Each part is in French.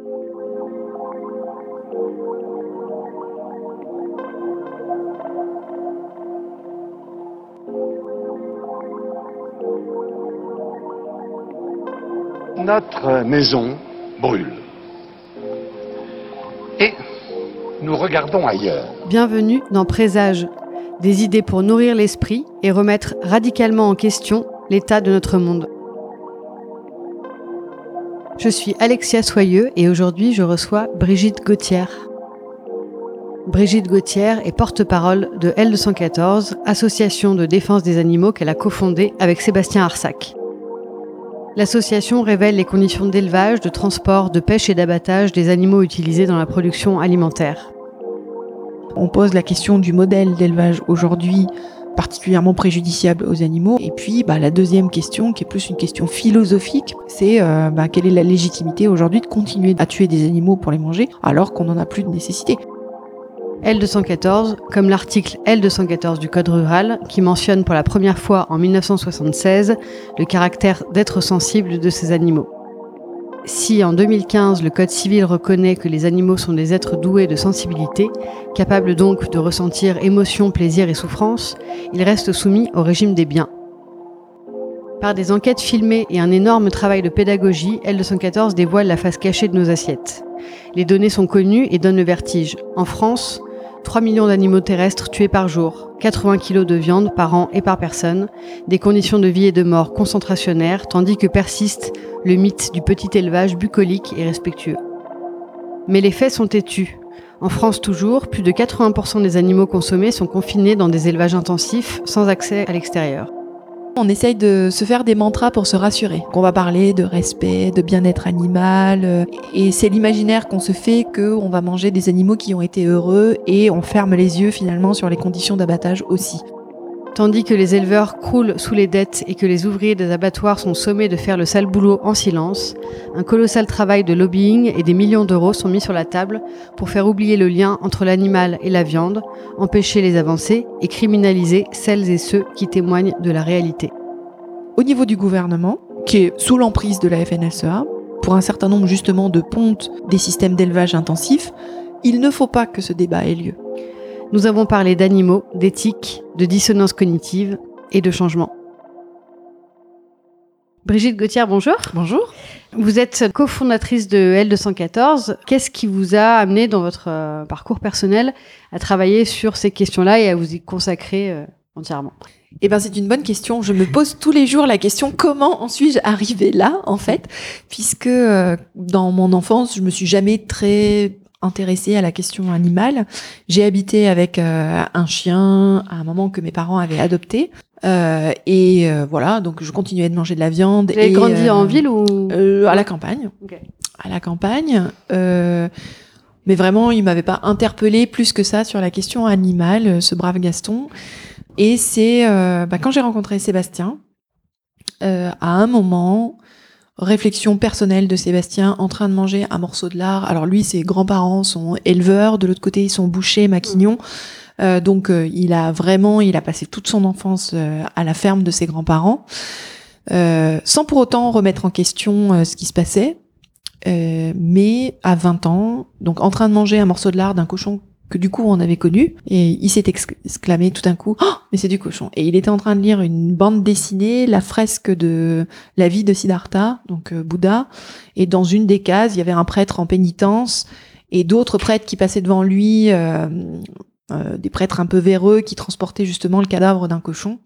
Notre maison brûle. Et nous regardons ailleurs. Bienvenue dans Présage, des idées pour nourrir l'esprit et remettre radicalement en question l'état de notre monde. Je suis Alexia Soyeux et aujourd'hui je reçois Brigitte Gauthier. Brigitte Gauthier est porte-parole de L214, association de défense des animaux qu'elle a cofondée avec Sébastien Arsac. L'association révèle les conditions d'élevage, de transport, de pêche et d'abattage des animaux utilisés dans la production alimentaire. On pose la question du modèle d'élevage aujourd'hui particulièrement préjudiciable aux animaux. Et puis bah, la deuxième question, qui est plus une question philosophique, c'est euh, bah, quelle est la légitimité aujourd'hui de continuer à tuer des animaux pour les manger alors qu'on n'en a plus de nécessité? L214, comme l'article L214 du Code rural, qui mentionne pour la première fois en 1976 le caractère d'être sensible de ces animaux. Si en 2015 le Code civil reconnaît que les animaux sont des êtres doués de sensibilité, capables donc de ressentir émotion, plaisir et souffrance, ils restent soumis au régime des biens. Par des enquêtes filmées et un énorme travail de pédagogie, L214 dévoile la face cachée de nos assiettes. Les données sont connues et donnent le vertige. En France, 3 millions d'animaux terrestres tués par jour, 80 kilos de viande par an et par personne, des conditions de vie et de mort concentrationnaires, tandis que persiste le mythe du petit élevage bucolique et respectueux. Mais les faits sont têtus. En France toujours, plus de 80% des animaux consommés sont confinés dans des élevages intensifs sans accès à l'extérieur. On essaye de se faire des mantras pour se rassurer. On va parler de respect, de bien-être animal, euh, et c'est l'imaginaire qu'on se fait qu'on va manger des animaux qui ont été heureux et on ferme les yeux finalement sur les conditions d'abattage aussi. Tandis que les éleveurs croulent sous les dettes et que les ouvriers des abattoirs sont sommés de faire le sale boulot en silence, un colossal travail de lobbying et des millions d'euros sont mis sur la table pour faire oublier le lien entre l'animal et la viande, empêcher les avancées et criminaliser celles et ceux qui témoignent de la réalité. Au niveau du gouvernement, qui est sous l'emprise de la FNSEA, pour un certain nombre justement de pontes des systèmes d'élevage intensifs, il ne faut pas que ce débat ait lieu. Nous avons parlé d'animaux, d'éthique, de dissonance cognitive et de changement. Brigitte Gauthier, bonjour. Bonjour. Vous êtes cofondatrice de L214. Qu'est-ce qui vous a amené dans votre euh, parcours personnel à travailler sur ces questions-là et à vous y consacrer euh, entièrement? Eh ben, c'est une bonne question. Je me pose tous les jours la question comment en suis-je arrivée là, en fait, puisque euh, dans mon enfance, je me suis jamais très intéressée à la question animale. J'ai habité avec euh, un chien à un moment que mes parents avaient adopté. Euh, et euh, voilà, donc je continuais de manger de la viande. Vous avez grandi en ville ou À la campagne. À la campagne. mais vraiment, il m'avait pas interpellé plus que ça sur la question animale, ce brave Gaston. Et c'est bah, quand j'ai rencontré Sébastien, à un moment, réflexion personnelle de Sébastien en train de manger un morceau de lard. Alors lui, ses grands-parents sont éleveurs, de l'autre côté, ils sont bouchers, maquignons. Euh, donc euh, il a vraiment, il a passé toute son enfance euh, à la ferme de ses grands-parents, sans pour autant remettre en question ce qui se passait. mais à 20 ans, donc en train de manger un morceau de lard d'un cochon que du coup on avait connu. Et il s'est exclamé tout d'un coup oh, mais c'est du cochon. Et il était en train de lire une bande dessinée la fresque de la vie de Siddhartha donc euh, Bouddha. Et dans une des cases il y avait un prêtre en pénitence et d'autres prêtres qui passaient devant lui euh, euh, des prêtres un peu véreux qui transportaient justement le cadavre d'un cochon.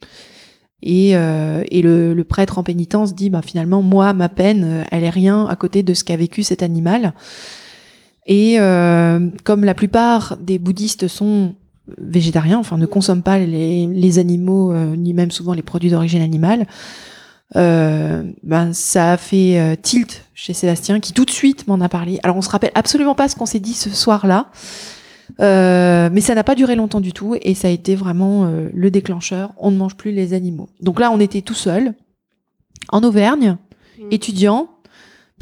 Et, et le, le, prêtre en pénitence dit bah finalement moi ma peine elle est rien à côté de ce qu'a vécu cet animal et euh, comme la plupart des bouddhistes sont végétariens, enfin ne consomment pas les, les animaux, euh, ni même souvent les produits d'origine animale, euh, ben ça a fait euh, tilt chez Sébastien, qui tout de suite m'en a parlé. Alors on se rappelle absolument pas ce qu'on s'est dit ce soir-là, mais ça n'a pas duré longtemps du tout, et ça a été vraiment le déclencheur. On ne mange plus les animaux. Donc là, on était tout seul en Auvergne, mmh. étudiant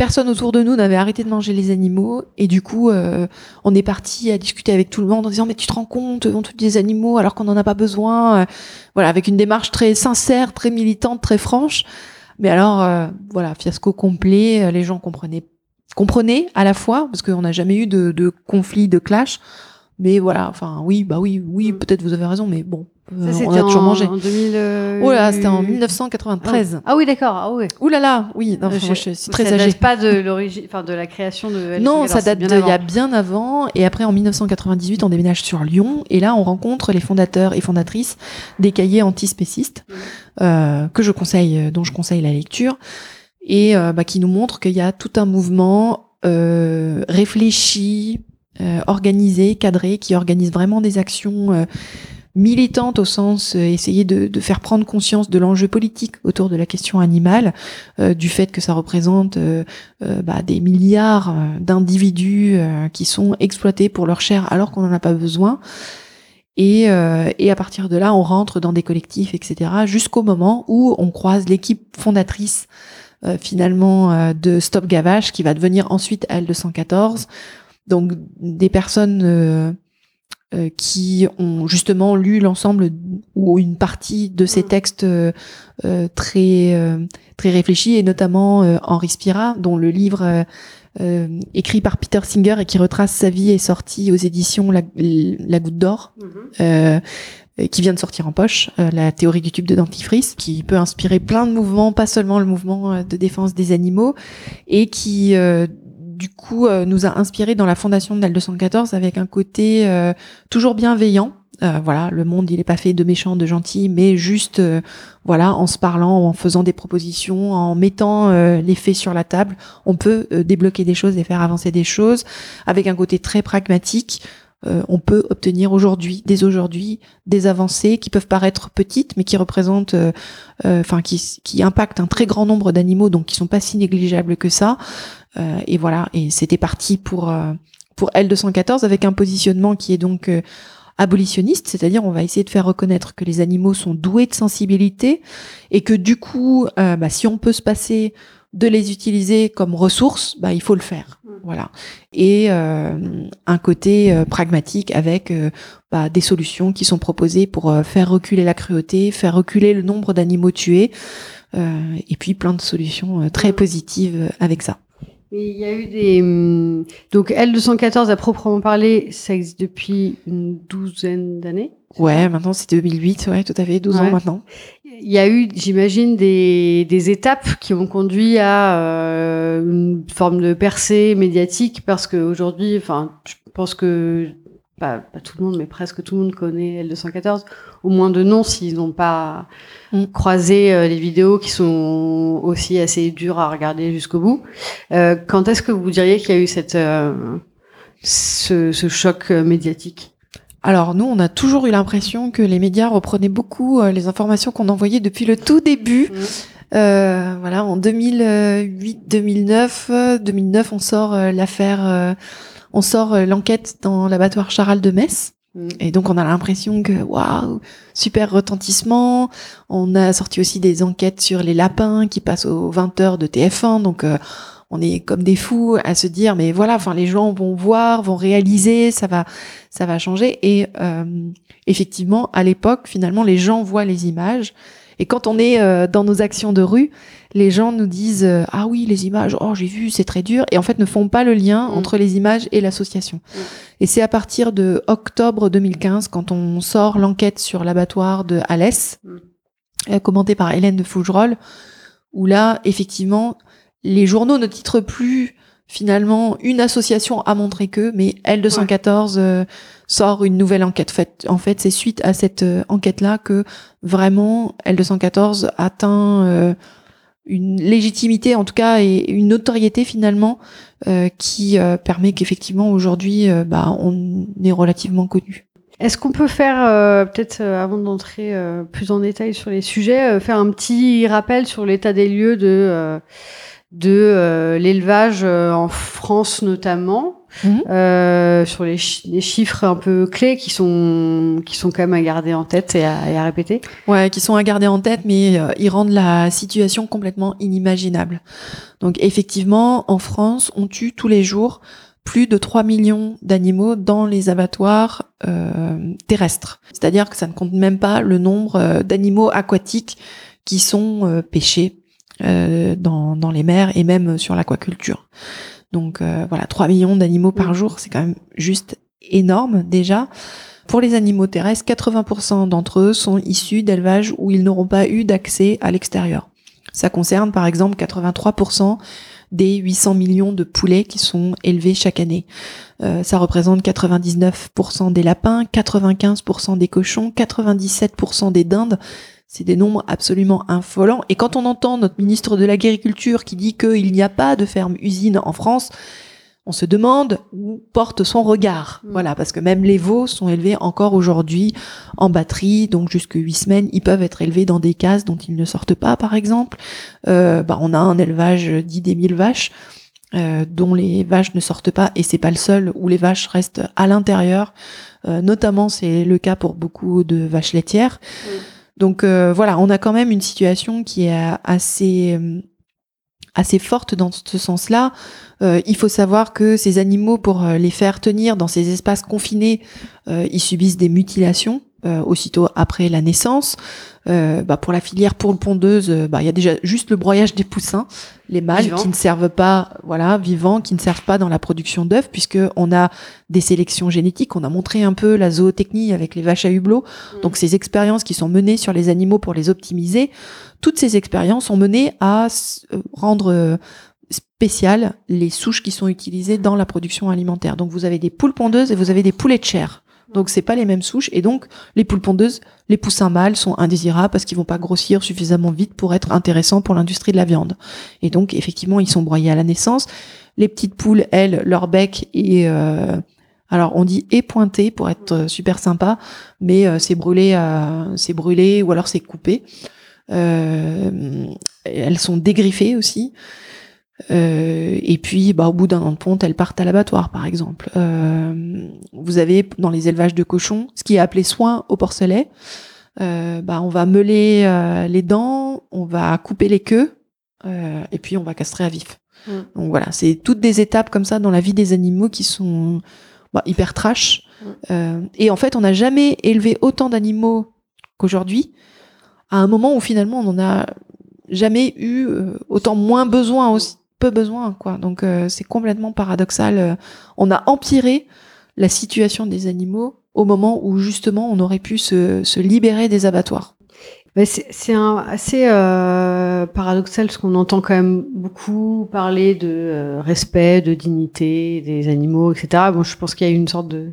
personne autour de nous n'avait arrêté de manger les animaux et du coup euh, on est parti à discuter avec tout le monde en disant mais tu te rends compte on tue des animaux alors qu'on n'en a pas besoin euh, voilà avec une démarche très sincère très militante très franche mais alors euh, voilà fiasco complet les gens comprenaient comprenait à la fois, parce qu'on n'a jamais eu de, de conflit, de clash. Mais voilà, enfin, oui, bah oui, oui, Mm. peut-être vous avez raison, mais bon, euh, Ça, on c'était a toujours en, mangé. En 2000. euh, Oh là, c'était en 1993. Ah oui, d'accord. Ah ouais. Ouh là là, oui, non, Euh, moi, je suis très ça âgée. date pas de l'origine, enfin de la création de. L214, Non, ça date d'il y a bien avant. Et après, en 1998, on déménage sur Lyon. Et là, on rencontre les fondateurs et fondatrices des cahiers antispécistes, euh, que je conseille, euh, dont je conseille la lecture, et euh, bah, qui nous montrent qu'il y a tout un mouvement euh, réfléchi, euh, organisé, cadré, qui organise vraiment des actions militantes au sens euh, essayer de, de faire prendre conscience de l'enjeu politique autour de la question animale, euh, du fait que ça représente euh, euh, bah, des milliards euh, d'individus qui sont exploités pour leur chair alors qu'on n'en a pas besoin. Et, et à partir de là, on rentre dans des collectifs, etc., jusqu'au moment où on croise l'équipe fondatrice finalement de Stop Gavage, qui va devenir ensuite L214. Donc des personnes qui ont justement lu l'ensemble ou une partie de ces Mhm. textes euh, euh, très euh, très réfléchis et notamment euh, Henri Spira dont le livre euh, euh, écrit par Peter Singer et qui retrace sa vie est sorti aux éditions La, La Goutte d'Or Mhm. euh, euh, qui vient de sortir en poche, euh, la théorie du tube de dentifrice, qui peut inspirer plein de mouvements, pas seulement le mouvement euh, de défense des animaux, et qui euh, du coup euh, nous a inspiré dans la fondation de l'Al214 avec un côté euh, toujours bienveillant. Euh, voilà, le monde il est pas fait de méchants, de gentils, mais juste voilà, en se parlant, en faisant des propositions, en mettant euh, les faits sur la table, on peut euh, débloquer des choses et faire avancer des choses avec un côté très pragmatique euh, on peut obtenir aujourd'hui, dès aujourd'hui, des avancées qui peuvent paraître petites, mais qui représentent, enfin, qui, qui impactent un très grand nombre d'animaux, donc qui sont pas si négligeables que ça. Euh, et voilà, et c'était parti pour euh, pour L214 avec un positionnement qui est donc euh, abolitionniste, c'est-à-dire on va essayer de faire reconnaître que les animaux sont doués de sensibilité et que du coup, euh, bah, si on peut se passer de les utiliser comme ressources, bah, il faut le faire. Mm. Voilà. Et euh, un côté euh, pragmatique avec bah, des solutions qui sont proposées pour faire reculer la cruauté, faire reculer le nombre d'animaux tués, euh, et puis plein de solutions très positives euh, avec ça. Mais il y a eu des. hum, Donc L214 à proprement parler, ça existe depuis une douzaine d'années. Ouais, maintenant c'est 2008, ouais, tout à fait, 12 Ouais. ans maintenant. Il y a eu, j'imagine, des, des étapes qui ont conduit à euh, une forme de percée médiatique parce qu'aujourd'hui, enfin, je pense que pas, pas tout le monde, mais presque tout le monde connaît L214, au moins de nom s'ils n'ont pas Mm. croisé euh, les vidéos qui sont aussi assez dures à regarder jusqu'au bout. Euh, quand est-ce que vous diriez qu'il y a eu cette, euh, ce, ce choc euh, médiatique? Alors nous, on a toujours eu l'impression que les médias reprenaient beaucoup euh, les informations qu'on envoyait depuis le tout début. Euh, voilà, en 2008, 2009, euh, 2009, on sort l'affaire, euh, on sort euh, l'enquête dans l'abattoir Charal de Metz. Mm. Et donc on a l'impression que waouh, super retentissement. On a sorti aussi des enquêtes sur les lapins qui passent aux 20h de TF1. Donc euh, on est comme des fous à se dire mais voilà, enfin les gens vont voir, vont réaliser, ça va ça va changer et euh, effectivement à l'époque finalement les gens voient les images et quand on est euh, dans nos actions de rue, les gens nous disent euh, ah oui les images, oh j'ai vu c'est très dur et en fait ne font pas le lien Mm. entre les images et l'association. Mm. Et c'est à partir de octobre 2015 quand on sort l'enquête sur l'abattoir de Alès, Mm. euh, commentée par Hélène de Fougerolles, où là effectivement les journaux ne titrent plus finalement une association a montré que, mais L214 euh, sort une nouvelle enquête. Fait, en fait, c'est suite à cette euh, enquête-là que vraiment L214 atteint euh, une légitimité, en tout cas, et une notoriété finalement euh, qui euh, permet qu'effectivement aujourd'hui, bah, on est relativement connu. Est-ce qu'on peut faire, euh, peut-être euh, avant d'entrer euh, plus en détail sur les sujets, euh, faire un petit rappel sur l'état des lieux de, euh, de euh, l'élevage euh, en France notamment, Mhm. euh, sur les, chi- les chiffres un peu clés qui sont, qui sont quand même à garder en tête et à, et à répéter Ouais, qui sont à garder en tête, mais ils rendent la situation complètement inimaginable. Donc effectivement, en France, on tue tous les jours plus de 3 millions d'animaux dans les abattoirs euh, terrestres. C'est-à-dire que ça ne compte même pas le nombre euh, d'animaux aquatiques qui sont euh, pêchés euh, dans, dans les mers et même sur l'aquaculture. Donc euh, voilà, 3 millions d'animaux par jour, c'est quand même juste énorme déjà. Pour les animaux terrestres, 80% d'entre eux sont issus d'élevages où ils n'auront pas eu d'accès à l'extérieur. Ça concerne par exemple 83% des 800 millions de poulets qui sont élevés chaque année. Euh, ça représente 99% des lapins, 95% des cochons, 97% des dindes. C'est des nombres absolument infolents. Et quand on entend notre ministre de l'Agriculture qui dit qu'il n'y a pas de ferme-usine en France, on se demande où porte son regard. Mm. Voilà, parce que même les veaux sont élevés encore aujourd'hui en batterie, donc jusque huit semaines, ils peuvent être élevés dans des cases dont ils ne sortent pas, par exemple. Euh, bah, on a un élevage dit des mille vaches. euh, dont les vaches ne sortent pas et c'est pas le seul où les vaches restent à l'intérieur Euh, notamment c'est le cas pour beaucoup de vaches laitières donc euh, voilà on a quand même une situation qui est assez euh, assez forte dans ce sens-là. Euh, il faut savoir que ces animaux, pour euh, les faire tenir dans ces espaces confinés, euh, ils subissent des mutilations euh, aussitôt après la naissance. Euh, bah, pour la filière pour le pondeuse, euh, bah, il y a déjà juste le broyage des poussins, les mâles Vivants. qui ne servent pas, voilà, vivants, qui ne servent pas dans la production d'œufs, puisque on a des sélections génétiques. On a montré un peu la zootechnie avec les vaches à hublot. Donc ces expériences qui sont menées sur les animaux pour les optimiser, toutes ces expériences sont menées à euh, rendre euh, spéciales les souches qui sont utilisées dans la production alimentaire. Donc vous avez des poules pondeuses et vous avez des poulets de chair. Donc c'est pas les mêmes souches et donc les poules pondeuses, les poussins mâles sont indésirables parce qu'ils vont pas grossir suffisamment vite pour être intéressants pour l'industrie de la viande. Et donc effectivement ils sont broyés à la naissance. Les petites poules, elles, leur bec est euh, alors on dit épointé pour être euh, super sympa, mais euh, c'est brûlé, euh, c'est brûlé ou alors c'est coupé. Elles sont dégriffées aussi. Euh, et puis, bah, au bout d'un an de ponte, elles partent à l'abattoir, par exemple. Euh, vous avez dans les élevages de cochons ce qui est appelé soin au porcelet. Euh, bah, on va meuler les dents, on va couper les queues, et puis on va castrer à vif. Mm. Donc voilà, c'est toutes des étapes comme ça dans la vie des animaux qui sont bah, hyper trash. Mm. Euh, et en fait, on n'a jamais élevé autant d'animaux qu'aujourd'hui, à un moment où finalement on n'en a jamais eu autant moins besoin aussi peu besoin quoi donc euh, c'est complètement paradoxal Euh, on a empiré la situation des animaux au moment où justement on aurait pu se, se libérer des abattoirs c'est assez euh, paradoxal parce qu'on entend quand même beaucoup parler de respect, de dignité des animaux, etc. Bon, je pense qu'il y a une sorte de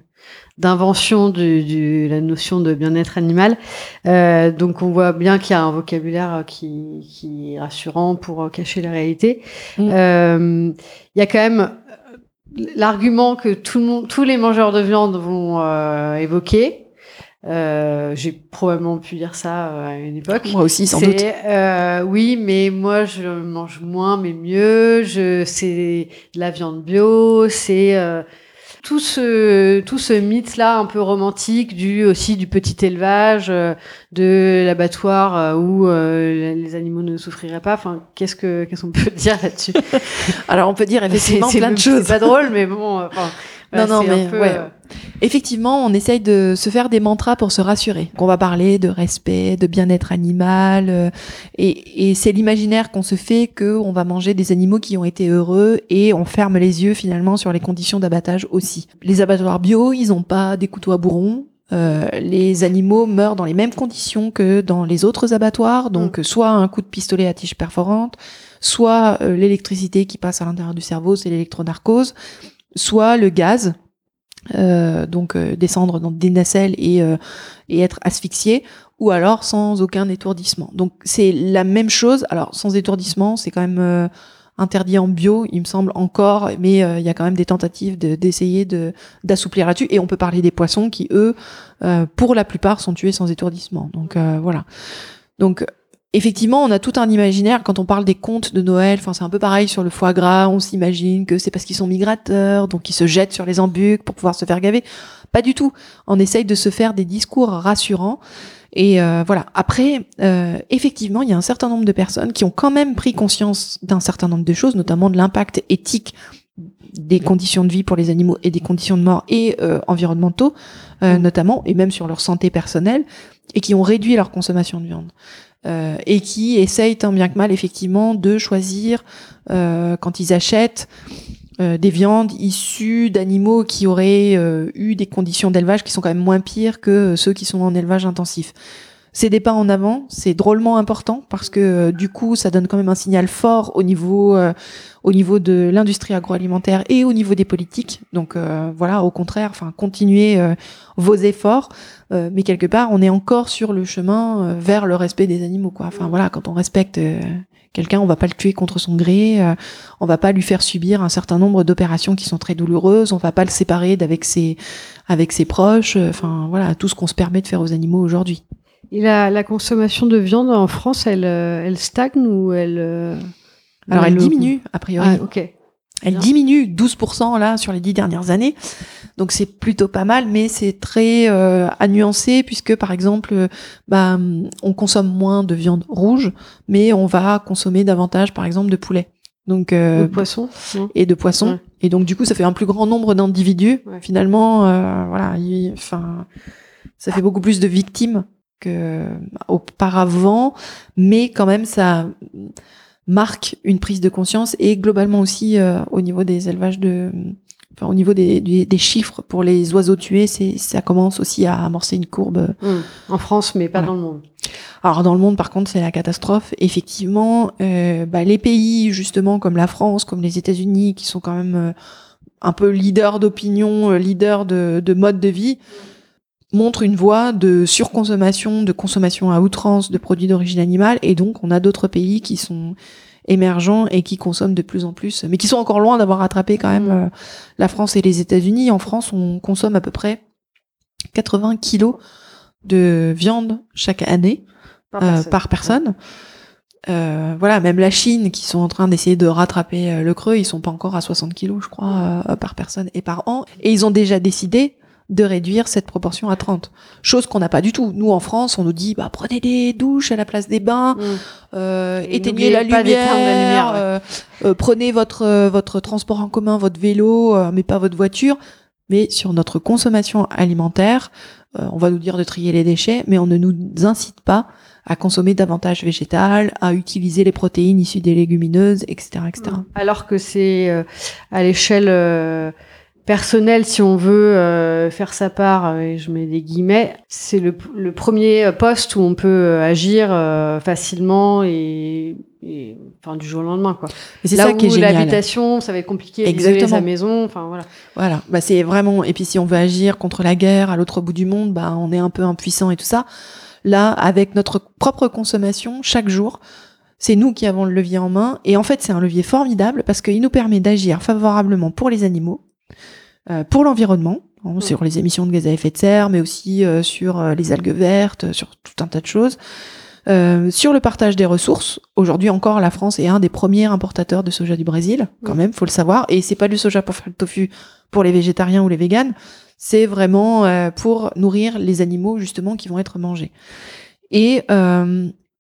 d'invention de, la notion de bien-être animal. Euh, donc on voit bien qu'il y a un vocabulaire euh, qui, qui est rassurant pour euh, cacher la réalité. Mm. Euh, Il y a quand même l'argument que tout le monde, tous les mangeurs de viande vont euh, évoquer. Euh, J'ai probablement pu dire ça à une époque. moi aussi sans C'est, doute oui, mais moi je mange moins mais mieux. Je c'est de la viande bio, c'est euh, tout ce tout ce mythe là un peu romantique du aussi du petit élevage, euh, de l'abattoir euh, où euh, les animaux ne souffriraient pas. Enfin, qu'est-ce que qu'est-ce qu'on peut dire là-dessus? Alors on peut dire effectivement C'est- plein de choses C'est pas drôle, mais bon. enfin, voilà, non, c'est un mais peu, ouais. euh, Effectivement, on essaye de se faire des mantras pour se rassurer. On va parler de respect, de bien-être animal, euh, et, et c'est l'imaginaire qu'on se fait que on va manger des animaux qui ont été heureux, et on ferme les yeux finalement sur les conditions d'abattage aussi. Les abattoirs bio, ils ont pas des couteaux à bourron. Euh, les animaux meurent dans les mêmes conditions que dans les autres abattoirs, donc soit un coup de pistolet à tige perforante, soit euh, l'électricité qui passe à l'intérieur du cerveau, c'est l'électronarcose, soit le gaz, euh, donc euh, descendre dans des nacelles et, euh, et être asphyxié, ou alors sans aucun étourdissement. Donc c'est la même chose. Alors sans étourdissement, c'est quand même interdit en bio, il me semble encore, mais il y a quand même des tentatives de- d'essayer de d'assouplir là-dessus. Et on peut parler des poissons qui eux, pour la plupart, sont tués sans étourdissement. Donc voilà. Donc effectivement, on a tout un imaginaire quand on parle des contes de Noël. Enfin, c'est un peu pareil sur le foie gras. On s'imagine que c'est parce qu'ils sont migrateurs, donc ils se jettent sur les embucs pour pouvoir se faire gaver. Pas du tout. On essaye de se faire des discours rassurants. Et euh, voilà. Après, euh, effectivement, il y a un certain nombre de personnes qui ont quand même pris conscience d'un certain nombre de choses, notamment de l'impact éthique des conditions de vie pour les animaux et des conditions de mort et euh, environnementaux, notamment, et même sur leur santé personnelle, et qui ont réduit leur consommation de viande. Euh, et qui essayent tant bien que mal effectivement de choisir euh, quand ils achètent euh, des viandes issues d'animaux qui auraient eu des conditions d'élevage qui sont quand même moins pires que ceux qui sont en élevage intensif. C'est des pas en avant, c'est drôlement important parce que du coup, ça donne quand même un signal fort au niveau, au niveau de l'industrie agroalimentaire et au niveau des politiques. Donc voilà, au contraire, enfin, continuez vos efforts, mais quelque part, on est encore sur le chemin vers le respect des animaux, quoi. Enfin voilà, quand on respecte Quelqu'un, on va pas le tuer contre son gré, euh, on va pas lui faire subir un certain nombre d'opérations qui sont très douloureuses, on va pas le séparer d'avec ses avec ses proches. Euh, enfin voilà, tout ce qu'on se permet de faire aux animaux aujourd'hui. Et la, la, consommation de viande en France, elle, euh, elle stagne ou elle Alors elle, diminue a priori. Ah, ok. Elle diminue 12% là sur les dix dernières années. Donc c'est plutôt pas mal, mais c'est très euh, à nuancer puisque par exemple, euh, bah, on consomme moins de viande rouge, mais on va consommer davantage par exemple de poulet. Donc euh, de poisson et de poisson. Et donc du coup, ça fait un plus grand nombre d'individus. Finalement, euh, voilà, enfin, ça fait beaucoup plus de victimes que auparavant, mais quand même ça marque une prise de conscience et globalement aussi euh, au niveau des élevages de enfin, au niveau des, des, chiffres pour les oiseaux tués c'est ça commence aussi à amorcer une courbe. Mmh. en France mais pas dans le monde. Alors dans le monde par contre c'est la catastrophe. Effectivement euh, bah, les pays justement comme la France comme les États-Unis qui sont quand même euh, un peu leaders d'opinion leaders de, de mode de vie montre une voie de surconsommation, de consommation à outrance de produits d'origine animale, et donc on a d'autres pays qui sont émergents et qui consomment de plus en plus, mais qui sont encore loin d'avoir rattrapé quand même mm. euh, la France et les États-Unis. En France, on consomme à peu près 80 kilos de viande chaque année par personne. Euh, euh, voilà, même la Chine, qui sont en train d'essayer de rattraper le creux, ils sont pas encore à 60 kilos, je crois, par personne et par an. Et ils ont déjà décidé de réduire cette proportion à 30. Chose qu'on n'a pas du tout. Nous, en France, on nous dit, bah, prenez des douches à la place des bains, mm. euh, éteignez la lumière, euh, euh, prenez votre, euh, votre transport en commun, votre vélo, mais pas votre voiture. Mais sur notre consommation alimentaire, on va nous dire de trier les déchets, mais on ne nous incite pas à consommer davantage végétal, à utiliser les protéines issues des légumineuses, etc., etc. Alors que c'est à l'échelle personnel, si on veut euh, faire sa part, euh, et je mets des guillemets, c'est le, le, premier poste où on peut euh, agir facilement et, et, enfin du jour au lendemain quoi. C'est ça qui est génial. L'habitation, ça va être compliqué. Exactement. sa maison, enfin voilà. Voilà, bah c'est vraiment. Et puis si on veut agir contre la guerre à l'autre bout du monde, bah on est un peu impuissant et tout ça. Là, avec notre propre consommation, chaque jour, c'est nous qui avons le levier en main. Et en fait, c'est un levier formidable parce qu'il nous permet d'agir favorablement pour les animaux, euh, pour l'environnement, hein, mm. sur les émissions de gaz à effet de serre, mais aussi euh, sur euh, les algues vertes, sur tout un tas de choses. sur le partage des ressources, aujourd'hui encore, la France est un des premiers importateurs de soja du Brésil, quand mm. même, faut le savoir. Et c'est pas du soja pour faire le tofu pour les végétariens ou les véganes, c'est vraiment pour nourrir les animaux justement qui vont être mangés. Et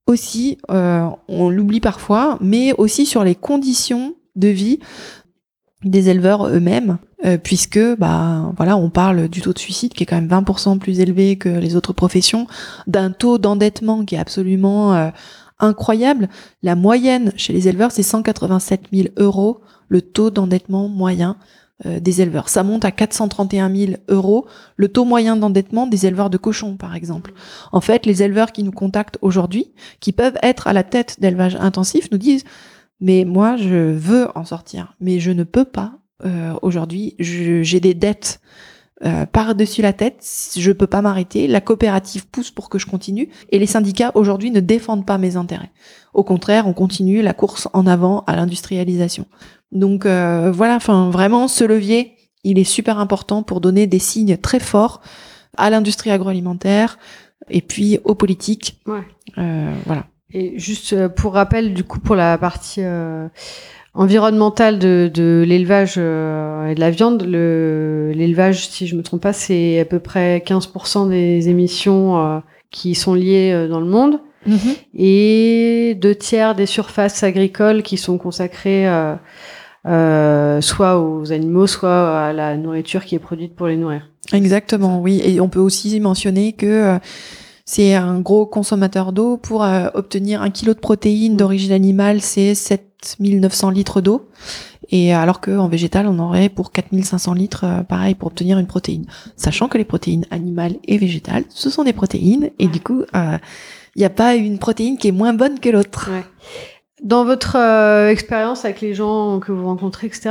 aussi, on l'oublie parfois, mais aussi sur les conditions de vie des éleveurs eux-mêmes, euh, puisque bah voilà, on parle du taux de suicide qui est quand même 20% plus élevé que les autres professions, d'un taux d'endettement qui est absolument euh, incroyable. La moyenne chez les éleveurs, c'est 187 000 euros le taux d'endettement moyen euh, des éleveurs. Ça monte à 431 000 euros le taux moyen d'endettement des éleveurs de cochons, par exemple. En fait, les éleveurs qui nous contactent aujourd'hui, qui peuvent être à la tête d'élevage intensif, nous disent mais moi, je veux en sortir, mais je ne peux pas. Euh, Aujourd'hui, j'ai des dettes euh, par-dessus la tête, je peux pas m'arrêter. La coopérative pousse pour que je continue, et les syndicats aujourd'hui ne défendent pas mes intérêts. Au contraire, on continue la course en avant à l'industrialisation. Donc euh, voilà, enfin vraiment, ce levier, il est super important pour donner des signes très forts à l'industrie agroalimentaire et puis aux politiques. Ouais. Euh, voilà. Et juste euh, pour rappel, du coup, pour la partie euh, environnementale de, de l'élevage euh, et de la viande, l'élevage, si je me trompe pas, c'est à peu près 15% des émissions qui sont liées dans le monde. Mm-hmm. Et deux tiers des surfaces agricoles qui sont consacrées soit aux animaux, soit à la nourriture qui est produite pour les nourrir. Exactement, oui. Et on peut aussi mentionner que c'est un gros consommateur d'eau. Pour euh, obtenir un kilo de protéines mm. d'origine animale, c'est 7900 litres d'eau. Et alors qu'en végétal, on aurait pour 4500 litres, euh, pareil, pour obtenir une protéine. Sachant que les protéines animales et végétales, ce sont des protéines, et du coup, il n'y a pas une protéine qui est moins bonne que l'autre. Dans votre euh, expérience avec les gens que vous rencontrez, etc.,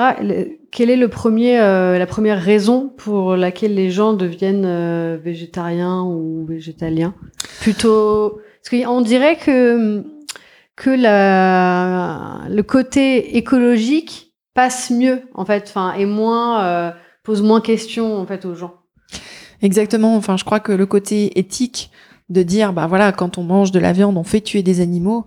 quelle est le premier, euh, la première raison pour laquelle les gens deviennent euh, végétariens ou végétaliens? Plutôt, parce qu'on dirait que que la, le côté écologique passe mieux en fait, enfin, et moins pose moins questions en fait aux gens. Exactement. Enfin, je crois que le côté éthique de dire, bah voilà, quand on mange de la viande, on fait tuer des animaux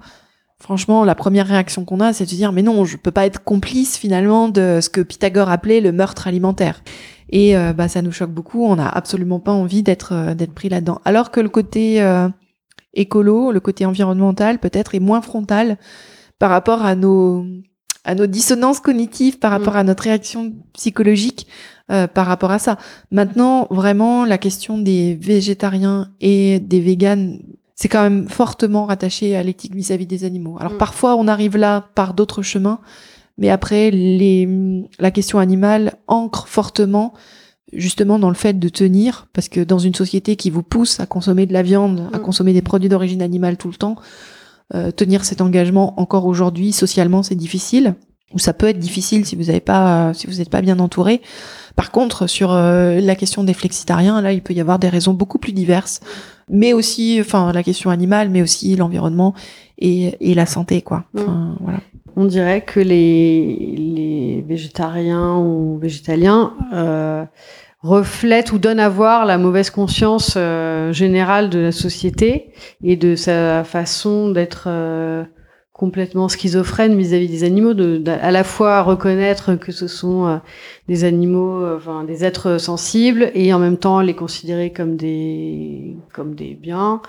franchement, la première réaction qu'on a, c'est de se dire, mais non, je peux pas être complice finalement de ce que Pythagore appelait le meurtre alimentaire. Et euh, bah, ça nous choque beaucoup. On n'a absolument pas envie d'être euh, d'être pris là-dedans. Alors que le côté euh, écolo, le côté environnemental, peut-être est moins frontal par rapport à nos à nos dissonances cognitives, par rapport mm. à notre réaction psychologique, par rapport à ça. Maintenant, vraiment, la question des végétariens et des véganes c'est quand même fortement rattaché à l'éthique vis-à-vis des animaux. Alors mm. parfois on arrive là par d'autres chemins, mais après les, la question animale ancre fortement justement dans le fait de tenir, parce que dans une société qui vous pousse à consommer de la viande, à mm. consommer des produits d'origine animale tout le temps, euh, tenir cet engagement encore aujourd'hui socialement c'est difficile ou ça peut être difficile si vous n'avez pas si vous n'êtes pas bien entouré. Par contre, sur euh, la question des flexitariens, là, il peut y avoir des raisons beaucoup plus diverses, mais aussi, enfin, la question animale, mais aussi l'environnement et, et, la santé, quoi. Mm. voilà. On dirait que les, les végétariens ou végétaliens euh, reflètent ou donnent à voir la mauvaise conscience euh, générale de la société et de sa façon d'être euh, complètement schizophrène vis-à-vis des animaux, de, à la fois reconnaître que ce sont euh, des animaux, euh, enfin des êtres sensibles, et en même temps les considérer comme des comme des biens,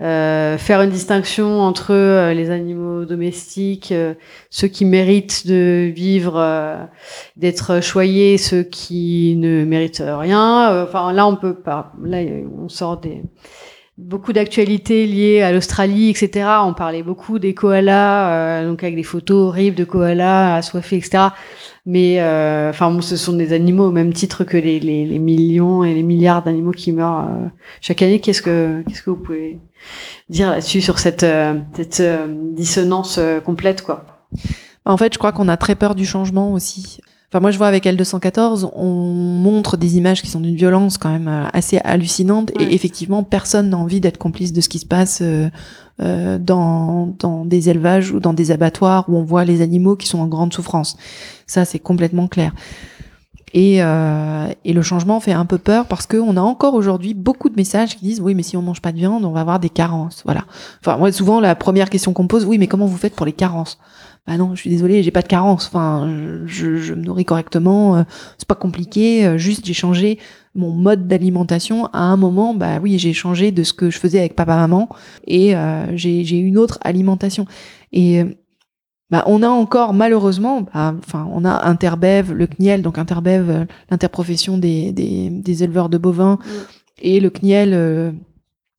euh, faire une distinction entre euh, les animaux domestiques, ceux qui méritent de vivre, d'être choyés, ceux qui ne méritent rien. Enfin là on peut pas, là on sort des beaucoup d'actualités liées à l'Australie, etc. On parlait beaucoup des koalas, euh, donc avec des photos horribles de koalas assoiffés, etc. Mais euh, enfin, ce sont des animaux au même titre que les, les, les millions et les milliards d'animaux qui meurent euh, chaque année. Qu'est-ce que qu'est-ce que vous pouvez dire là-dessus sur cette, cette dissonance complète, quoi? En fait, je crois qu'on a très peur du changement aussi. Enfin, moi, je vois avec L214, on montre des images qui sont d'une violence quand même euh, assez hallucinante. Et effectivement, personne n'a envie d'être complice de ce qui se passe euh, euh, dans, dans des élevages ou dans des abattoirs où on voit les animaux qui sont en grande souffrance. Ça, c'est complètement clair. Et, euh, et, le changement fait un peu peur parce qu'on a encore aujourd'hui beaucoup de messages qui disent oui mais si on mange pas de viande on va avoir des carences voilà enfin moi souvent la première question qu'on pose oui mais comment vous faites pour les carences? Bah non, je suis désolée, j'ai pas de carence. Enfin, je, je me nourris correctement, euh, c'est pas compliqué. Euh, juste, j'ai changé mon mode d'alimentation. À un moment, bah oui, j'ai changé de ce que je faisais avec papa maman et euh, j'ai une autre alimentation. Et bah, on a encore malheureusement, bah, enfin, on a Interbev, le CNIEL, donc Interbev, l'interprofession des, des, des, éleveurs de bovins, et le CNIEL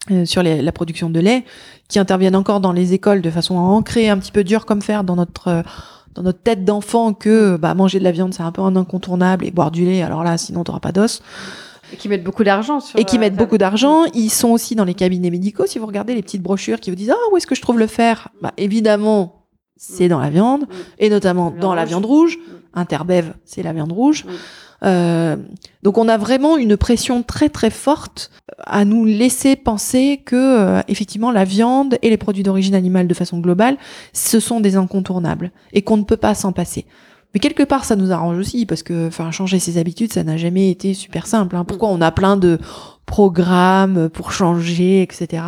euh, sur les, la production de lait, qui interviennent encore dans les écoles de façon à ancrer un petit peu dur comme faire dans notre euh, dans notre tête d'enfant que bah, manger de la viande c'est un peu un incontournable et boire du lait alors là sinon t'auras pas d'os. Et qui mettent beaucoup d'argent sur Et qui mettent beaucoup d'argent. Ils sont aussi dans les cabinets médicaux. Si vous regardez les petites brochures qui vous disent ah où est-ce que je trouve le fer, bah évidemment c'est dans la viande et notamment dans la viande rouge. Interbev c'est la viande rouge. Euh, donc on a vraiment une pression très très forte à nous laisser penser que euh, effectivement la viande et les produits d'origine animale de façon globale, ce sont des incontournables et qu'on ne peut pas s'en passer. Mais quelque part, ça nous arrange aussi parce que, enfin, changer ses habitudes, ça n'a jamais été super simple. Hein. Pourquoi on a plein de programmes pour changer, etc.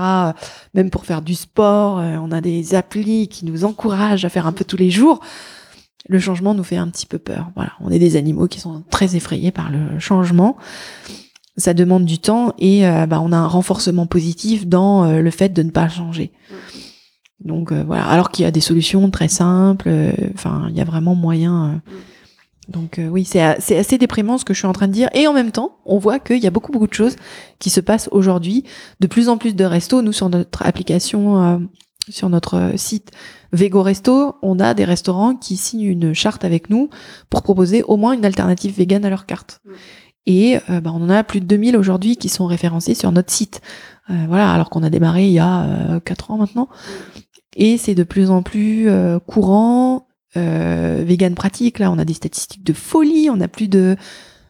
Même pour faire du sport, euh, on a des applis qui nous encouragent à faire un peu tous les jours le changement nous fait un petit peu peur. Voilà, on est des animaux qui sont très effrayés par le changement. Ça demande du temps et euh, bah, on a un renforcement positif dans euh, le fait de ne pas changer. Donc euh, voilà, alors qu'il y a des solutions très simples. Enfin, il y a vraiment moyen. donc oui, c'est assez déprimant ce que je suis en train de dire. Et en même temps, on voit qu'il y a beaucoup beaucoup de choses qui se passent aujourd'hui. De plus en plus de restos, nous sur notre application sur notre site Vego Resto, on a des restaurants qui signent une charte avec nous pour proposer au moins une alternative végane à leur carte. Mm. Et euh, bah, on en a plus de 2000 aujourd'hui qui sont référencés sur notre site. Euh, voilà, alors qu'on a démarré il y a euh, 4 ans maintenant. Et c'est de plus en plus euh, courant, euh, vegan pratique. Là, on a des statistiques de folie. On a plus de...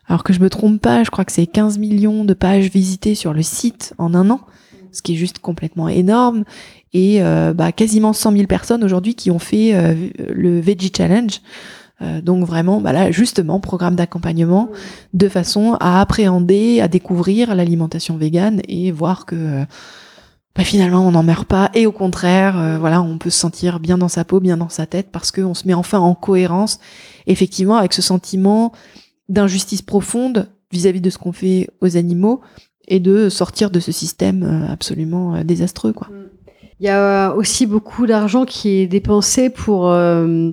Alors que je me trompe pas, je crois que c'est 15 millions de pages visitées sur le site en un an, ce qui est juste complètement énorme. Et euh, bah, quasiment 100 000 personnes aujourd'hui qui ont fait euh, le Veggie Challenge. Euh, donc vraiment, bah là, justement, programme d'accompagnement de façon à appréhender, à découvrir l'alimentation végane et voir que bah, finalement on n'en meurt pas et au contraire, voilà, on peut se sentir bien dans sa peau, bien dans sa tête parce qu'on se met enfin en cohérence, effectivement, avec ce sentiment d'injustice profonde vis-à-vis de ce qu'on fait aux animaux et de sortir de ce système euh, absolument euh, désastreux, quoi. Il y a aussi beaucoup d'argent qui est dépensé pour euh,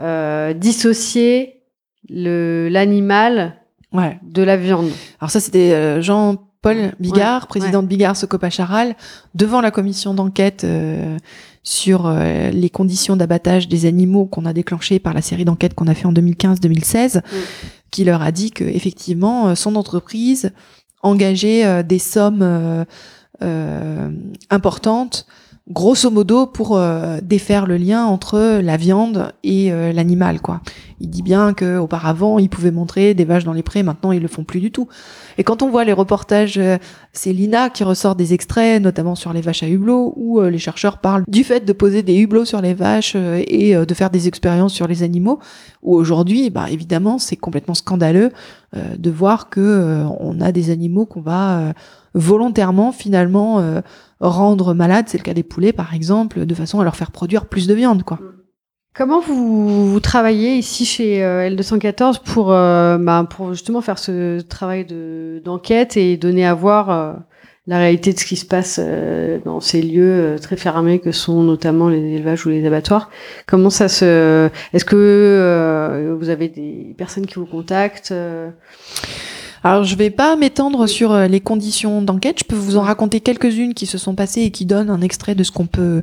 euh, dissocier l'animal Ouais. de la viande. Alors ça, c'était euh, Jean-Paul Bigard, Ouais, président de Bigard Socopa Charal, devant la commission d'enquête euh, sur euh, les conditions d'abattage des animaux qu'on a déclenché par la série d'enquêtes qu'on a fait en 2015-2016, qui leur a dit que effectivement euh, son entreprise engageait euh, des sommes euh, euh, importantes grosso modo pour défaire le lien entre la viande et l'animal quoi. Il dit bien que auparavant ils pouvaient montrer des vaches dans les prés, maintenant ils le font plus du tout. Et quand on voit les reportages, euh, c'est Lina qui ressort des extraits, notamment sur les vaches à hublots, où euh, les chercheurs parlent du fait de poser des hublots sur les vaches euh, et de faire des expériences sur les animaux. Où aujourd'hui, bah évidemment, c'est complètement scandaleux de voir que on a des animaux qu'on va volontairement finalement rendre malades. C'est le cas des poulets, par exemple, de façon à leur faire produire plus de viande, quoi. Comment vous, vous travaillez ici chez euh, L214 pour, euh, bah, pour justement faire ce travail de- d'enquête et donner à voir euh, la réalité de ce qui se passe dans ces lieux très fermés que sont notamment les élevages ou les abattoirs? Comment ça se... Est-ce que vous avez des personnes qui vous contactent Alors, je vais pas m'étendre sur les conditions d'enquête. Je peux vous en raconter quelques-unes qui se sont passées et qui donnent un extrait de ce qu'on peut,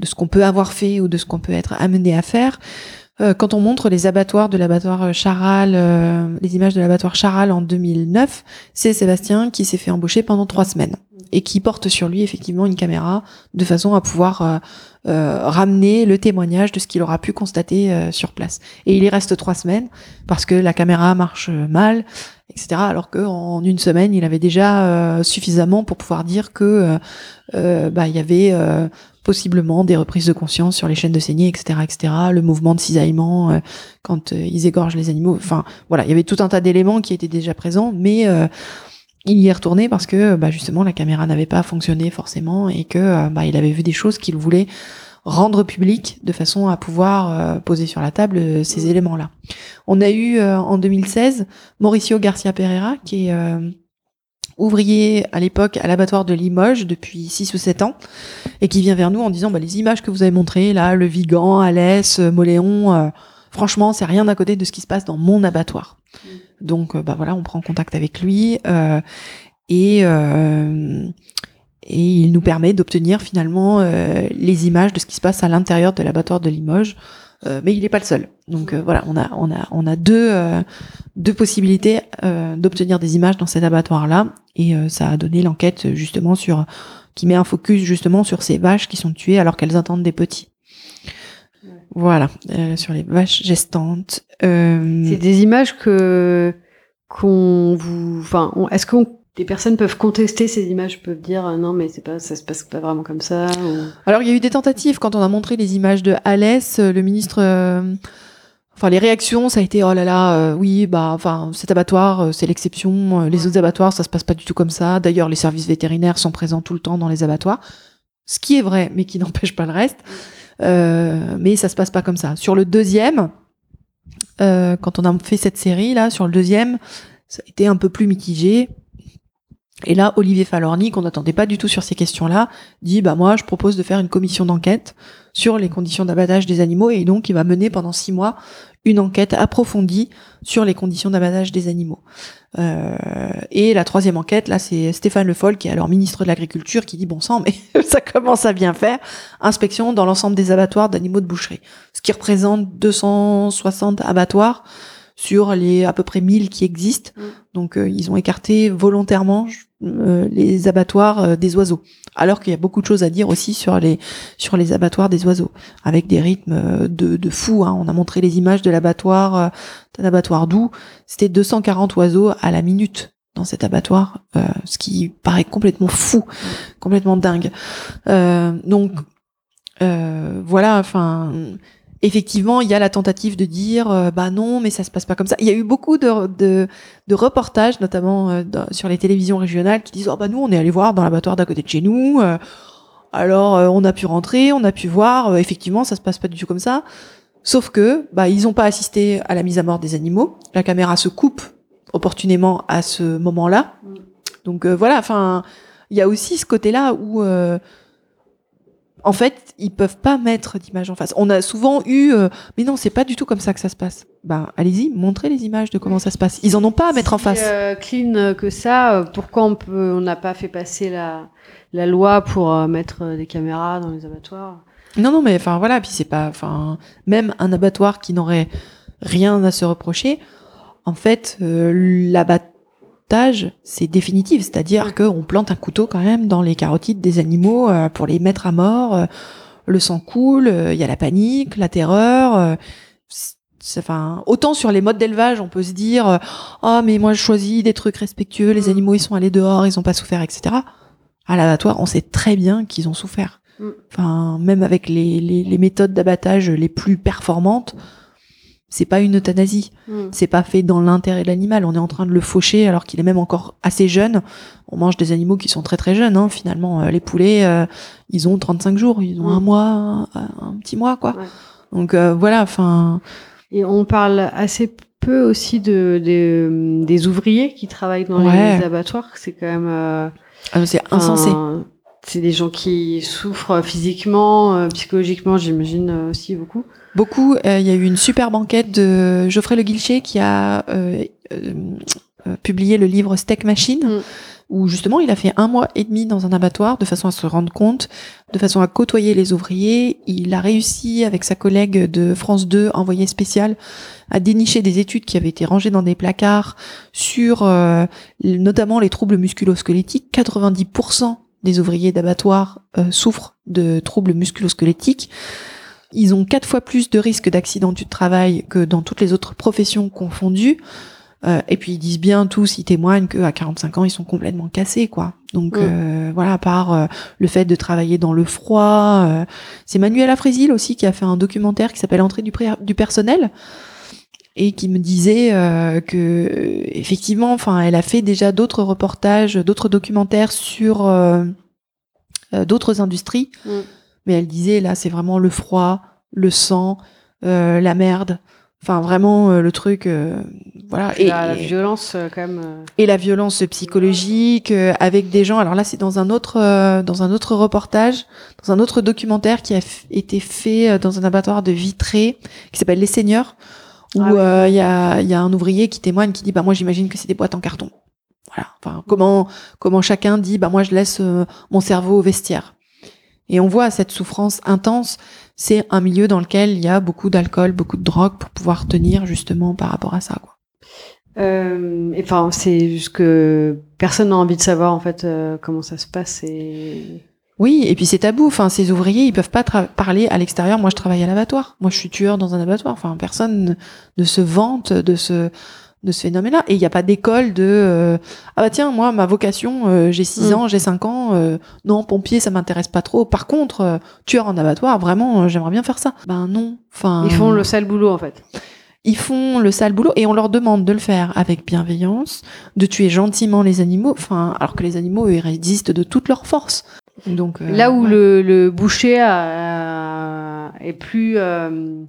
de ce qu'on peut avoir fait ou de ce qu'on peut être amené à faire. Euh, quand on montre les abattoirs de l'abattoir Charal, euh, les images de l'abattoir Charal en 2009, c'est Sébastien qui s'est fait embaucher pendant trois semaines et qui porte sur lui effectivement une caméra de façon à pouvoir euh, euh, ramener le témoignage de ce qu'il aura pu constater euh, sur place. Et il y reste trois semaines parce que la caméra marche euh, mal, etc. Alors que en une semaine, il avait déjà euh, suffisamment pour pouvoir dire que euh, euh, bah il y avait euh, possiblement des reprises de conscience sur les chaînes de saignée, etc., etc. Le mouvement de cisaillement euh, quand euh, ils égorgent les animaux. Enfin, voilà, il y avait tout un tas d'éléments qui étaient déjà présents, mais euh, il y est retourné parce que bah, justement la caméra n'avait pas fonctionné forcément et que euh, bah, il avait vu des choses qu'il voulait rendre publiques de façon à pouvoir euh, poser sur la table ces éléments-là. On a eu en 2016 Mauricio Garcia Pereira qui est ouvrier à l'époque à l'abattoir de Limoges depuis 6 ou 7 ans et qui vient vers nous en disant bah, les images que vous avez montrées là, le Vigan, Alès, euh, Moléon, euh, franchement c'est rien à côté de ce qui se passe dans mon abattoir. Donc euh, bah voilà, on prend contact avec lui euh, et et il nous permet d'obtenir finalement les images de ce qui se passe à l'intérieur de l'abattoir de Limoges. Euh, mais il n'est pas le seul. Donc euh, voilà, on a on a on a deux euh, deux possibilités euh, d'obtenir des images dans cet abattoir là et euh, ça a donné l'enquête justement sur qui met un focus justement sur ces vaches qui sont tuées alors qu'elles attendent des petits. Voilà, euh, sur les vaches gestantes. C'est des images que qu'on vous, enfin, est-ce que des personnes peuvent contester ces images, peuvent dire euh, non mais c'est pas, ça se passe pas vraiment comme ça. Alors, il y a eu des tentatives quand on a montré les images de Alès, euh, le ministre. euh, Enfin, les réactions, ça a été oh là là, oui, bah, cet abattoir, c'est l'exception. les autres abattoirs, ça se passe pas du tout comme ça. D'ailleurs, les services vétérinaires sont présents tout le temps dans les abattoirs, ce qui est vrai, mais qui n'empêche pas le reste. Mais ça se passe pas comme ça. Sur le deuxième, quand on a fait cette série là, sur le deuxième, ça a été un peu plus mitigé. Et là, Olivier Falorni, qu'on n'attendait pas du tout sur ces questions-là, dit bah moi, je propose de faire une commission d'enquête sur les conditions d'abattage des animaux, et donc il va mener pendant six mois une enquête approfondie sur les conditions d'abattage des animaux. Euh, et la troisième enquête, là, c'est Stéphane Le Foll, qui est alors ministre de l'Agriculture, qui dit bon sang, mais ça commence à bien faire. Inspection dans l'ensemble des abattoirs d'animaux de boucherie, ce qui représente 260 abattoirs sur les à peu près 1000 qui existent. Mm. Donc euh, ils ont écarté volontairement les abattoirs euh, des oiseaux. Alors qu'il y a beaucoup de choses à dire aussi sur les sur les abattoirs des oiseaux, avec des rythmes euh, de, de fou. Hein. On a montré les images de l'abattoir euh, d'un abattoir doux. C'était 240 oiseaux à la minute dans cet abattoir, euh, ce qui paraît complètement fou, complètement dingue. Euh, donc euh, voilà, enfin effectivement, il y a la tentative de dire euh, bah non, mais ça se passe pas comme ça. Il y a eu beaucoup de, de, de reportages, notamment euh, dans- sur les télévisions régionales, qui disent oh bah nous on est allé voir dans l'abattoir d'à côté de chez nous. euh, alors on a pu rentrer, on a pu voir. effectivement, ça se passe pas du tout comme ça. Sauf que bah ils ont pas assisté à la mise à mort des animaux. La caméra se coupe opportunément à ce moment-là. Mm. Donc voilà, enfin il y a aussi ce côté-là où euh, en fait, ils peuvent pas mettre d'image en face. On a souvent eu, euh, mais non, c'est pas du tout comme ça que ça se passe. Ben, allez-y, montrez les images de comment ça se passe. Ils en ont pas à mettre en face. euh, clean que ça, euh, pourquoi on peut, on n'a pas fait passer la, la loi pour euh, mettre euh, des caméras dans les abattoirs? Non, non, mais enfin voilà, puis c'est pas, enfin, même un abattoir qui n'aurait rien à se reprocher, en fait, euh, c'est définitif, c'est-à-dire qu'on plante un couteau quand même dans les carotides des animaux euh, pour les mettre à mort. euh, le sang coule, euh, il y a la panique, la terreur. euh, Enfin, autant sur les modes d'élevage, on peut se dire, euh, ah mais moi je choisis des trucs respectueux, les Mm. animaux ils sont allés dehors, ils ont pas souffert, etc. À l'abattoir, on sait très bien qu'ils ont souffert. Mm. Enfin, même avec les, les, les méthodes d'abattage les plus performantes, c'est pas une euthanasie. Mm. C'est pas fait dans l'intérêt de l'animal. On est en train de le faucher alors qu'il est même encore assez jeune. On mange des animaux qui sont très très jeunes. Hein. Finalement, euh, les poulets, euh, ils ont 35 jours, ils ont Mm. un mois, un, un petit mois, quoi. Ouais. Donc euh, voilà. Enfin, Et on parle assez peu aussi de, de- des ouvriers qui travaillent dans Ouais. les abattoirs. C'est quand même euh, euh, c'est insensé. c'est des gens qui souffrent physiquement, euh, psychologiquement, j'imagine aussi beaucoup. Beaucoup. euh, Il y a eu une super banquette de Geoffrey Le Guilcher qui a euh, euh, publié le livre Steak Machine, Mm. où justement il a fait un mois et demi dans un abattoir de façon à se rendre compte, de façon à côtoyer les ouvriers. Il a réussi avec sa collègue de France 2, envoyée spéciale, à dénicher des études qui avaient été rangées dans des placards sur euh, notamment les troubles musculo-squelettiques. 90% des ouvriers d'abattoir euh, souffrent de troubles musculo-squelettiques. Ils ont quatre fois plus de risques d'accident du travail que dans toutes les autres professions confondues. Euh, et puis ils disent bien tous, ils témoignent qu'à 45 ans, ils sont complètement cassés, quoi. Donc Mm. euh, voilà, à part euh, le fait de travailler dans le froid. euh, c'est Manuel Afrésil aussi qui a fait un documentaire qui s'appelle Entrée du, personnel et qui me disait euh, que euh, effectivement, enfin, elle a fait déjà d'autres reportages, d'autres documentaires sur d'autres industries, Mm. Mais elle disait là, c'est vraiment le froid, le sang, euh, la merde. Enfin, vraiment euh, le truc, euh, voilà. Et la, la et- violence, euh, quand même. euh, et la violence psychologique euh, avec des gens. Alors là, c'est dans un autre euh, dans un autre reportage, dans un autre documentaire qui a été fait dans un abattoir de Vitré qui s'appelle Les Seigneurs, où Ah oui. euh, il y a y a un ouvrier qui témoigne qui dit bah moi j'imagine que c'est des boîtes en carton. Voilà. Enfin comment comment chacun dit bah moi je laisse mon cerveau au vestiaire. Et on voit cette souffrance intense. C'est un milieu dans lequel il y a beaucoup d'alcool, beaucoup de drogue pour pouvoir tenir justement par rapport à ça. Quoi. Euh, et Enfin, c'est juste que personne n'a envie de savoir en fait euh, comment ça se passe. Et... Oui, et puis c'est tabou. Enfin, ces ouvriers, ils peuvent pas parler à l'extérieur. Moi, je travaille à l'abattoir. Moi, je suis tueur dans un abattoir. Enfin, personne ne, ne se vante de ce de ce phénomène-là. Et il n'y a pas d'école de euh, ah bah tiens, moi, ma vocation, euh, j'ai 6 Mm. ans, j'ai 5 ans. euh, non, pompier, ça m'intéresse pas trop. Par contre, euh, tueur en abattoir, vraiment, euh, j'aimerais bien faire ça. Ben non. Enfin, Ils font le sale boulot en fait. ils font le sale boulot et on leur demande de le faire avec bienveillance, de tuer gentiment les animaux, enfin, alors que les animaux, ils résistent de toute leur force. Donc, euh, Là où ouais. le, le boucher a- est plus euh,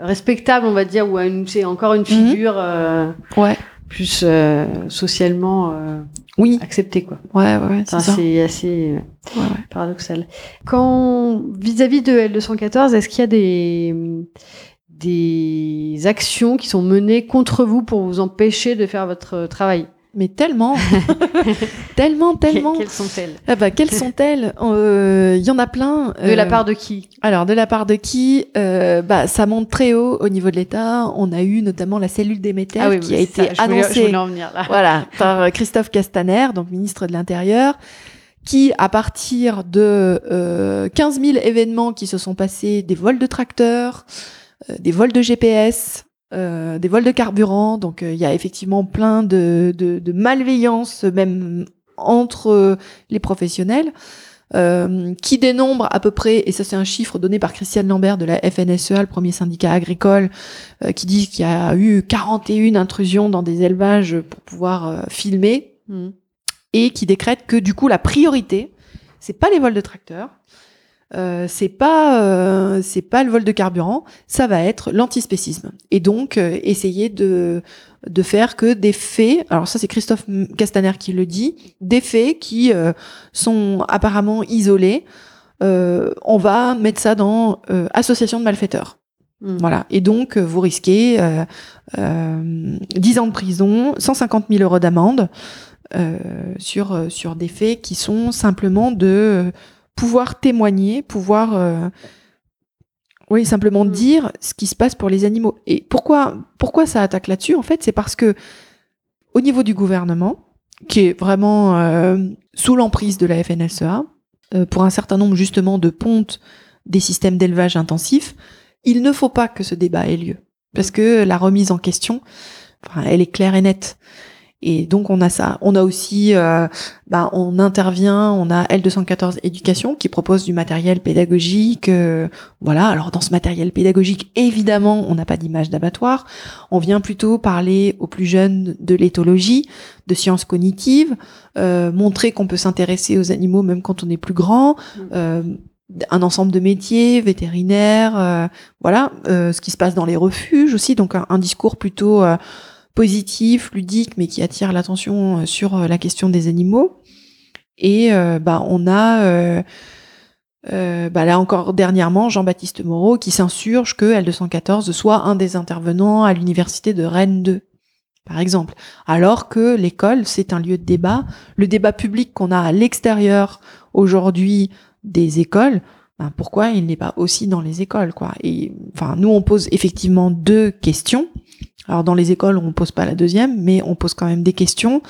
respectable, on va dire, ou une- c'est encore une Mhm. figure euh, Ouais. plus euh, socialement euh, Oui, accepté, quoi. ouais, ouais, c'est Enfin, c'est assez euh, Ouais, ouais. paradoxal. Quand vis-à-vis de L214, est-ce qu'il y a des des actions qui sont menées contre vous pour vous empêcher de faire votre travail? Mais tellement, tellement, tellement. Que- Quelles sont-elles? Ah bah, quelles sont-elles? Euh, Il y en a plein. De la Euh, part de qui? Alors, de la part de qui? Euh, Bah, ça monte très haut au niveau de l'État. On a eu notamment la cellule Déméter Ah oui, qui a été ça, je voulais- annoncée. je voulais en venir là. voilà, par euh, Christophe Castaner, donc ministre de l'Intérieur, qui, à partir de euh, 15 000 événements qui se sont passés, des vols de tracteurs, euh, des vols de GPS, euh, des vols de carburant, donc euh, il y a effectivement plein de, de, de malveillance, même entre euh, les professionnels. euh, qui dénombre à peu près, et ça c'est un chiffre donné par Christiane Lambert de la FNSEA, le premier syndicat agricole, euh, qui dit qu'il y a eu 41 intrusions dans des élevages pour pouvoir filmer, Mhm. et qui décrète que du coup la priorité, c'est pas les vols de tracteurs, euh, c'est pas euh, c'est pas le vol de carburant, ça va être l'antispécisme. Et donc euh, essayer de de faire que des faits, alors ça c'est Christophe Castaner qui le dit, des faits qui euh, sont apparemment isolés, euh, on va mettre ça dans euh, association de malfaiteurs. Mhm. Voilà. Et donc, vous risquez euh, euh, 10 ans de prison, 150 000 euros d'amende euh, sur, sur des faits qui sont simplement de euh, pouvoir témoigner, pouvoir, euh, oui, simplement Mm. dire ce qui se passe pour les animaux. Et pourquoi, pourquoi ça attaque là-dessus En fait, c'est parce que au niveau du gouvernement, qui est vraiment euh, sous l'emprise de la FNSEA, euh, pour un certain nombre justement de pontes des systèmes d'élevage intensif, il ne faut pas que ce débat ait lieu. Parce que la remise en question, enfin, elle est claire et nette. Et donc on a ça. On a aussi, euh, bah, on intervient, on a L214 éducation qui propose du matériel pédagogique. euh, voilà. Alors dans ce matériel pédagogique, évidemment, on n'a pas d'image d'abattoir. On vient plutôt parler aux plus jeunes de l'éthologie, de sciences cognitives, euh, montrer qu'on peut s'intéresser aux animaux même quand on est plus grand. euh, un ensemble de métiers, vétérinaires, euh, voilà, euh, ce qui se passe dans les refuges aussi, donc un, un discours plutôt euh, positif, ludique, mais qui attire l'attention euh, sur euh, la question des animaux. Et euh, bah, on a euh, bah, là encore dernièrement Jean-Baptiste Moreau qui s'insurge que L214 soit un des intervenants à l'université de Rennes 2 par exemple, alors que l'école c'est un lieu de débat, le débat public qu'on a à l'extérieur aujourd'hui des écoles, ben pourquoi il n'est pas aussi dans les écoles quoi? Et enfin nous on pose effectivement deux questions. Alors dans les écoles on pose pas la deuxième, mais on pose quand même des questions.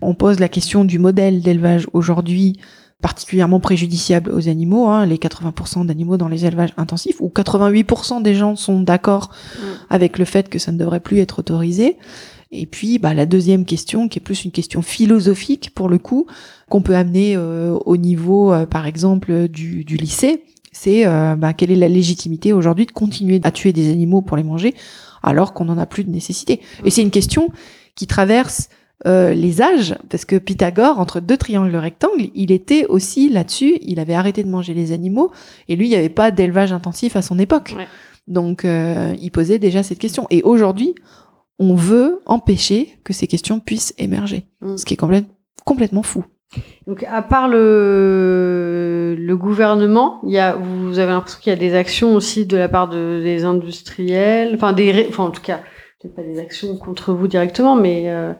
On pose la question du modèle d'élevage aujourd'hui particulièrement préjudiciable aux animaux, hein, les 80% d'animaux dans les élevages intensifs, où 88% des gens sont d'accord Mm. avec le fait que ça ne devrait plus être autorisé. Et puis bah, la deuxième question, qui est plus une question philosophique pour le coup, qu'on peut amener euh, au niveau, euh, par exemple, du, du lycée, c'est euh, bah, quelle est la légitimité aujourd'hui de continuer à tuer des animaux pour les manger alors qu'on n'en a plus de nécessité. Et c'est une question qui traverse euh, les âges, parce que Pythagore, entre deux triangles rectangles, il était aussi là-dessus, il avait arrêté de manger les animaux, et lui, il n'y avait pas d'élevage intensif à son époque. Ouais. Donc, euh, il posait déjà cette question. Et aujourd'hui, on veut empêcher que ces questions puissent émerger, Mm. ce qui est complète- complètement fou. Donc, à part le gouvernement, il y a, vous avez l'impression qu'il y a des actions aussi de la part de, des industriels, enfin, des, enfin, en tout cas, peut-être pas des actions contre vous directement, mais euh,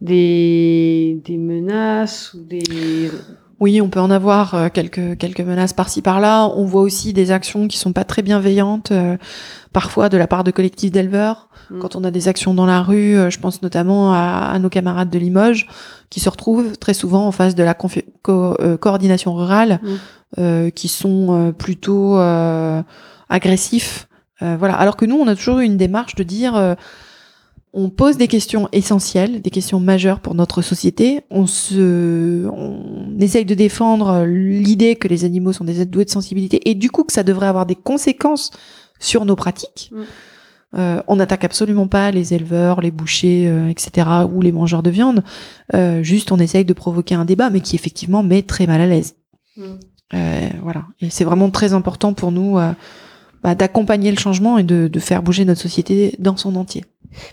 des, des menaces ou des. Oui, on peut en avoir euh, quelques quelques menaces par-ci par-là. On voit aussi des actions qui sont pas très bienveillantes, euh, parfois de la part de collectifs d'éleveurs. Mm. Quand on a des actions dans la rue, euh, je pense notamment à, à nos camarades de Limoges, qui se retrouvent très souvent en face de la co- euh, coordination rurale, Mm. Euh, qui sont euh, plutôt euh, agressifs. Euh, voilà. Alors que nous, on a toujours eu une démarche de dire. euh, on pose des questions essentielles, des questions majeures pour notre société. On se, on essaye de défendre l'idée que les animaux sont des êtres doués de sensibilité et du coup que ça devrait avoir des conséquences sur nos pratiques. Mm. Euh, on n'attaque absolument pas les éleveurs, les bouchers, euh, etc., ou les mangeurs de viande. Euh, juste, on essaye de provoquer un débat, mais qui effectivement met très mal à l'aise. Mm. Euh, voilà. Et c'est vraiment très important pour nous euh, bah, d'accompagner le changement et de, de faire bouger notre société dans son entier.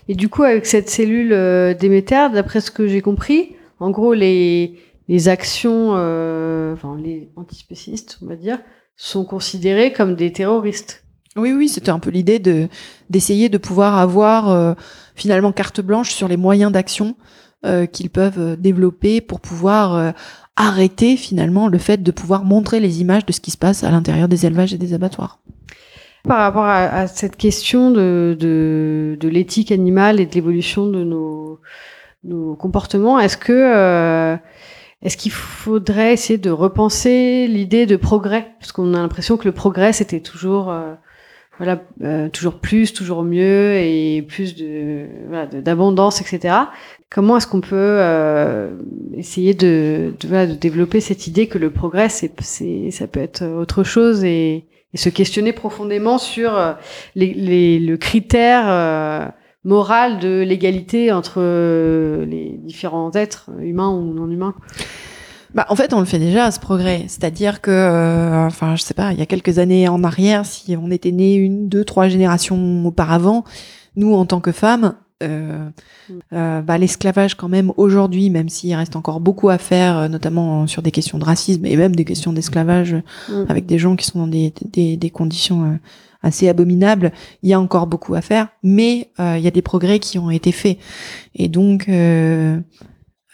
Et du coup, avec cette cellule euh, Déméter, d'après ce que j'ai compris, en gros, les, les actions, euh, enfin, les antispécistes, on va dire, sont considérés comme des terroristes. Oui, oui, c'était un peu l'idée de d'essayer de pouvoir avoir euh, finalement carte blanche sur les moyens d'action euh, qu'ils peuvent développer pour pouvoir euh, arrêter finalement le fait de pouvoir montrer les images de ce qui se passe à l'intérieur des élevages et des abattoirs. Par rapport à, à cette question de, de, de l'éthique animale et de l'évolution de nos, nos comportements, est-ce que euh, est-ce qu'il faudrait essayer de repenser l'idée de progrès? Parce qu'on a l'impression que le progrès, c'était toujours, euh, voilà, euh, toujours plus, toujours mieux et plus de, voilà, d'abondance, etc. Comment est-ce qu'on peut euh, essayer de, voilà, de développer cette idée que le progrès, c'est, ça peut être autre chose et, et se questionner profondément sur euh, les, les, le critère euh, moral de l'égalité entre euh, les différents êtres, humains ou non humains? Bah, en fait, on le fait déjà, ce progrès. C'est-à-dire que, euh, enfin, je sais pas, il y a quelques années en arrière, si on était né une, deux, trois générations auparavant, nous, en tant que femmes, euh, euh, bah, l'esclavage quand même aujourd'hui, même s'il reste encore beaucoup à faire, euh, notamment sur des questions de racisme et même des questions d'esclavage Mm. avec des gens qui sont dans des, des, des conditions euh, assez abominables, il y a encore beaucoup à faire, mais euh, il y a des progrès qui ont été faits. Et donc,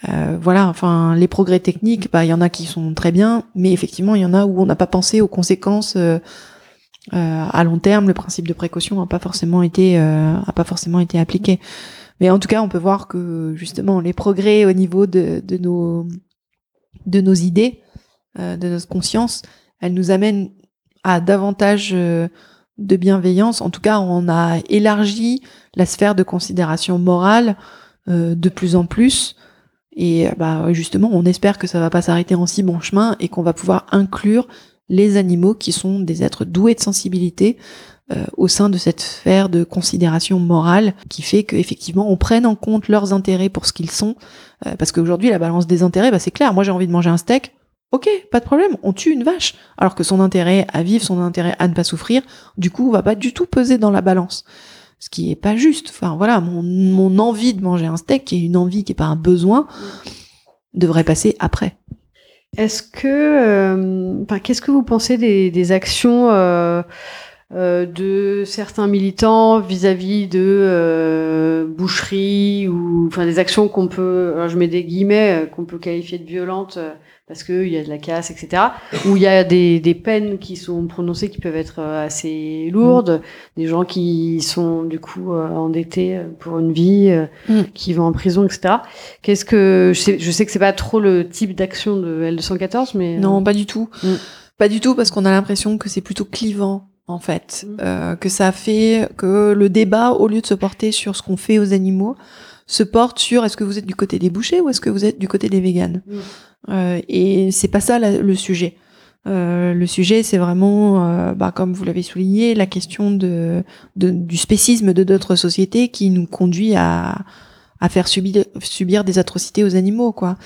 euh, voilà, enfin, les progrès techniques, bah, il y en a qui sont très bien, mais effectivement, il y en a où on n'a pas pensé aux conséquences euh, euh, à long terme. Le principe de précaution n'a pas forcément été, a pas forcément été appliqué. Mais en tout cas, on peut voir que justement, les progrès au niveau de, nos de nos idées, de notre conscience, elles nous amènent à davantage de bienveillance. En tout cas, on a élargi la sphère de considération morale de plus en plus. Et euh, bah, justement, on espère que ça va pas s'arrêter en si bon chemin et qu'on va pouvoir inclure les animaux qui sont des êtres doués de sensibilité euh, au sein de cette sphère de considération morale qui fait qu'effectivement on prenne en compte leurs intérêts pour ce qu'ils sont. Euh, parce qu'aujourd'hui, la balance des intérêts, bah, c'est clair. Moi, j'ai envie de manger un steak. Ok, pas de problème, on tue une vache. Alors que son intérêt à vivre, son intérêt à ne pas souffrir, du coup, va pas du tout peser dans la balance. Ce qui est pas juste. Enfin, voilà, mon, envie de manger un steak, qui est une envie, qui est pas un besoin, devrait passer après. Est-ce que, euh, qu'est-ce que vous pensez des, actions euh, de certains militants vis-à-vis de euh, boucheries ou, enfin, des actions qu'on peut, alors je mets des guillemets, euh, qu'on peut qualifier de violentes euh, parce qu'il y a de la casse, etc. Où il y a des, des peines qui sont prononcées qui peuvent être euh, assez lourdes, des gens qui sont du coup euh, endettés euh, pour une vie, euh, Mm. qui vont en prison, etc. Qu'est-ce que je sais, je sais que c'est pas trop le type d'action de L214, mais euh, Non, pas du tout. Mm. Pas du tout, parce qu'on a l'impression que c'est plutôt clivant, en fait. Mm. Euh, que ça fait que le débat, au lieu de se porter sur ce qu'on fait aux animaux, se porte sur est-ce que vous êtes du côté des bouchers ou est-ce que vous êtes du côté des véganes. Mm. Euh, et c'est pas ça la- le sujet. Euh, le sujet, c'est vraiment, euh, bah, comme vous l'avez souligné, la question de, de- du spécisme de notre société qui nous conduit à, à faire subir, subir des atrocités aux animaux, quoi.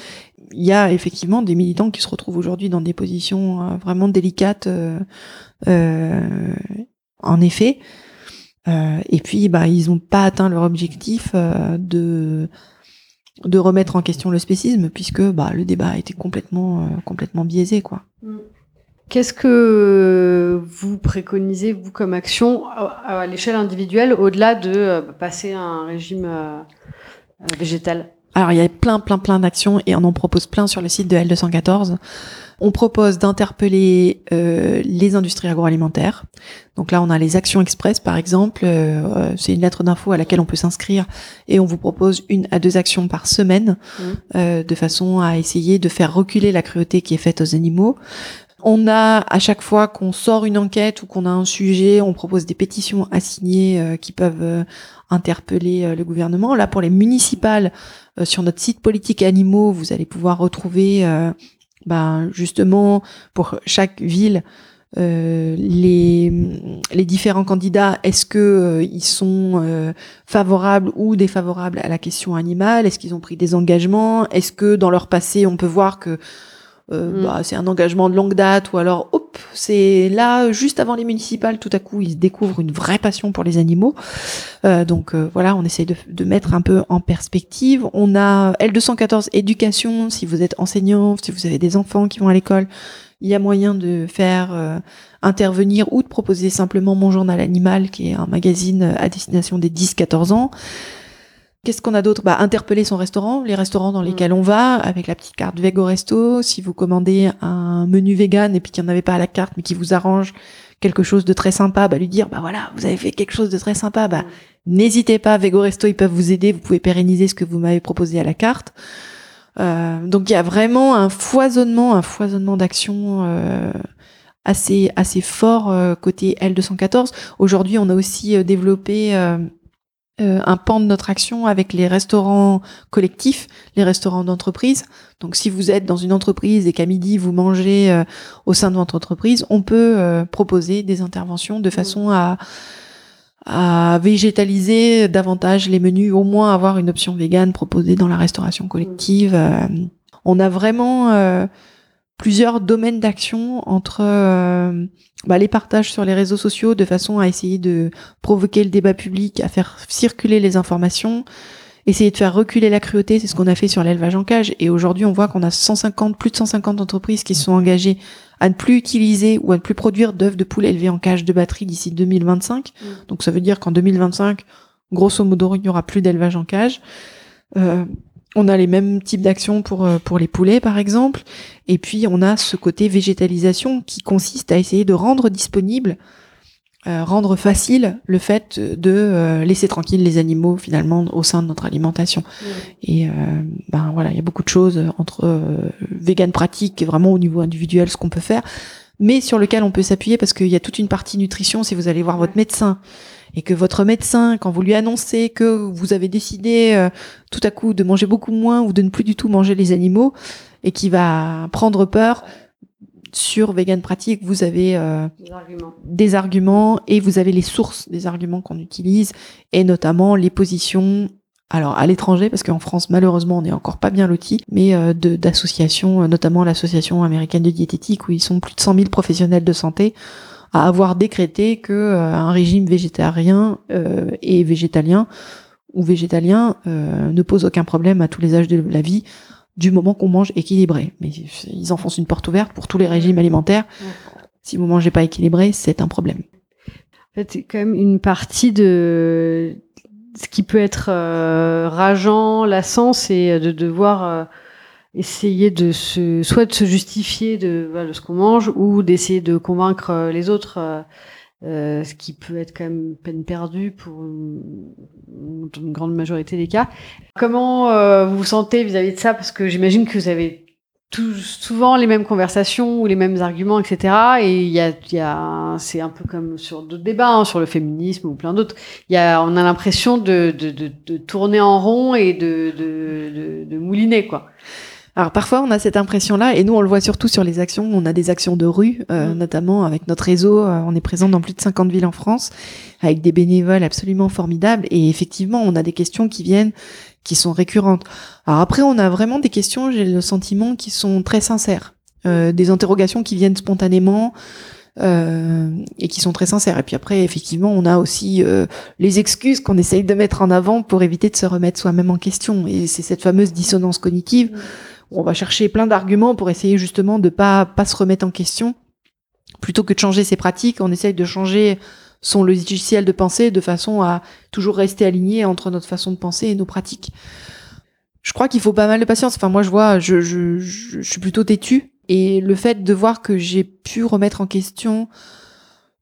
Il y a effectivement des militants qui se retrouvent aujourd'hui dans des positions euh, vraiment délicates, euh, en effet. Euh, et puis, bah, ils n'ont pas atteint leur objectif euh, de de remettre en question le spécisme, puisque bah, le débat a été complètement euh, complètement biaisé, quoi. Qu'est-ce que vous préconisez, vous, comme action à, l'échelle individuelle, au-delà de euh, passer à un régime euh, euh, végétal? Alors, il y a plein, plein, plein d'actions et on en propose plein sur le site de L214. On propose d'interpeller euh, les industries agroalimentaires. Donc là, on a les actions express, par exemple. Euh, euh, c'est une lettre d'info à laquelle on peut s'inscrire et on vous propose une à deux actions par semaine euh, de façon à essayer de faire reculer la cruauté qui est faite aux animaux. On a à chaque fois qu'on sort une enquête ou qu'on a un sujet, on propose des pétitions à signer euh, qui peuvent euh, interpeller euh, le gouvernement. Là, pour les municipales, euh, sur notre site politique animaux, vous allez pouvoir retrouver, euh, ben, justement, pour chaque ville, euh, les, les différents candidats, est-ce que euh, ils sont euh, favorables ou défavorables à la question animale? Est-ce qu'ils ont pris des engagements? Est-ce que dans leur passé, on peut voir que euh, Mm. bah, c'est un engagement de longue date, ou alors, hop, c'est là, juste avant les municipales, tout à coup, ils découvrent une vraie passion pour les animaux. Euh, donc euh, voilà, on essaye de, de mettre un peu en perspective. On a L214 éducation, si vous êtes enseignant, si vous avez des enfants qui vont à l'école, il y a moyen de faire euh, intervenir ou de proposer simplement Mon Journal Animal, qui est un magazine à destination des 10-14 ans. Qu'est-ce qu'on a d'autre? Bah, Interpeller son restaurant, les restaurants dans lesquels on va, avec la petite carte Vego Resto. Si vous commandez un menu vegan et puis qu'il n'y en avait pas à la carte, mais qui vous arrange quelque chose de très sympa, bah, lui dire, bah voilà, vous avez fait quelque chose de très sympa, bah, n'hésitez pas, Vego Resto, ils peuvent vous aider, vous pouvez pérenniser ce que vous m'avez proposé à la carte. Euh, donc il y a vraiment un foisonnement, un foisonnement d'actions euh, assez assez fort euh, côté L214. Aujourd'hui, on a aussi euh, développé euh, un pan de notre action avec les restaurants collectifs, les restaurants d'entreprise. Donc si vous êtes dans une entreprise et qu'à midi vous mangez euh, au sein de votre entreprise, on peut euh, proposer des interventions de façon à à végétaliser davantage les menus, au moins avoir une option végane proposée dans la restauration collective. Euh, on a vraiment plusieurs domaines d'action entre euh, bah, les partages sur les réseaux sociaux de façon à essayer de provoquer le débat public, à faire circuler les informations, essayer de faire reculer la cruauté, c'est ce qu'on a fait sur l'élevage en cage. Et aujourd'hui, on voit qu'on a 150, plus de 150 entreprises qui se sont engagées à ne plus utiliser ou à ne plus produire d'œufs de poules élevés en cage de batterie d'ici 2025. Donc ça veut dire qu'en 2025, grosso modo, il n'y aura plus d'élevage en cage. Euh, on a les mêmes types d'actions pour, euh, pour les poulets, par exemple. Et puis, on a ce côté végétalisation qui consiste à essayer de rendre disponible, euh, rendre facile le fait de euh, laisser tranquille les animaux, finalement, au sein de notre alimentation. Et euh, ben voilà, il y a beaucoup de choses entre vegan pratique et vraiment au niveau individuel ce qu'on peut faire, mais sur lequel on peut s'appuyer parce qu'il y a toute une partie nutrition si vous allez voir votre médecin et que votre médecin, quand vous lui annoncez que vous avez décidé euh, tout à coup de manger beaucoup moins ou de ne plus du tout manger les animaux et qui va prendre peur sur vegan pratique, vous avez euh, Des arguments. des arguments et vous avez les sources des arguments qu'on utilise et notamment les positions alors à l'étranger parce qu'en France malheureusement on n'est encore pas bien loti mais euh, d'associations euh, notamment l'association américaine de diététique où ils sont plus de 100 000 professionnels de santé à avoir décrété que euh, un régime végétarien euh, et végétalien ou végétalien euh, ne pose aucun problème à tous les âges de la vie du moment qu'on mange équilibré mais ils enfoncent une porte ouverte pour tous les régimes alimentaires si vous mangez pas équilibré, c'est un problème. En fait, c'est quand même une partie de ce qui peut être euh, rageant, lassant, c'est de devoir euh, essayer de se, soit de se justifier de, voilà, de ce qu'on mange, ou d'essayer de convaincre euh, les autres, euh, euh, ce qui peut être quand même peine perdue pour une, grande majorité des cas. Comment euh, vous vous sentez vis-à-vis de ça? Parce que j'imagine que vous avez tout, souvent les mêmes conversations ou les mêmes arguments, etc. Et il y a, y a, c'est un peu comme sur d'autres débats, hein, sur le féminisme ou plein d'autres. Il y a, on a l'impression de, de, de, de tourner en rond et de, de mouliner, quoi. Alors parfois on a cette impression-là, et nous on le voit surtout sur les actions. On a des actions de rue, euh, Mm. notamment avec notre réseau. euh, on est présent dans plus de 50 villes en France, avec des bénévoles absolument formidables. Et effectivement, on a des questions qui viennent, qui sont récurrentes. Alors après, on a vraiment des questions, j'ai le sentiment, qui sont très sincères, Euh, des interrogations qui viennent spontanément. euh, et qui sont très sincères. Et puis après, effectivement, on a aussi euh, les excuses qu'on essaye de mettre en avant pour éviter de se remettre soi-même en question. Et c'est cette fameuse dissonance cognitive où on va chercher plein d'arguments pour essayer justement de pas pas se remettre en question. Plutôt que de changer ses pratiques, on essaye de changer son logiciel de pensée de façon à toujours rester aligné entre notre façon de penser et nos pratiques. Je crois qu'il faut pas mal de patience. Enfin, moi, je vois, je, je, je, suis plutôt têtue. Et le fait de voir que j'ai pu remettre en question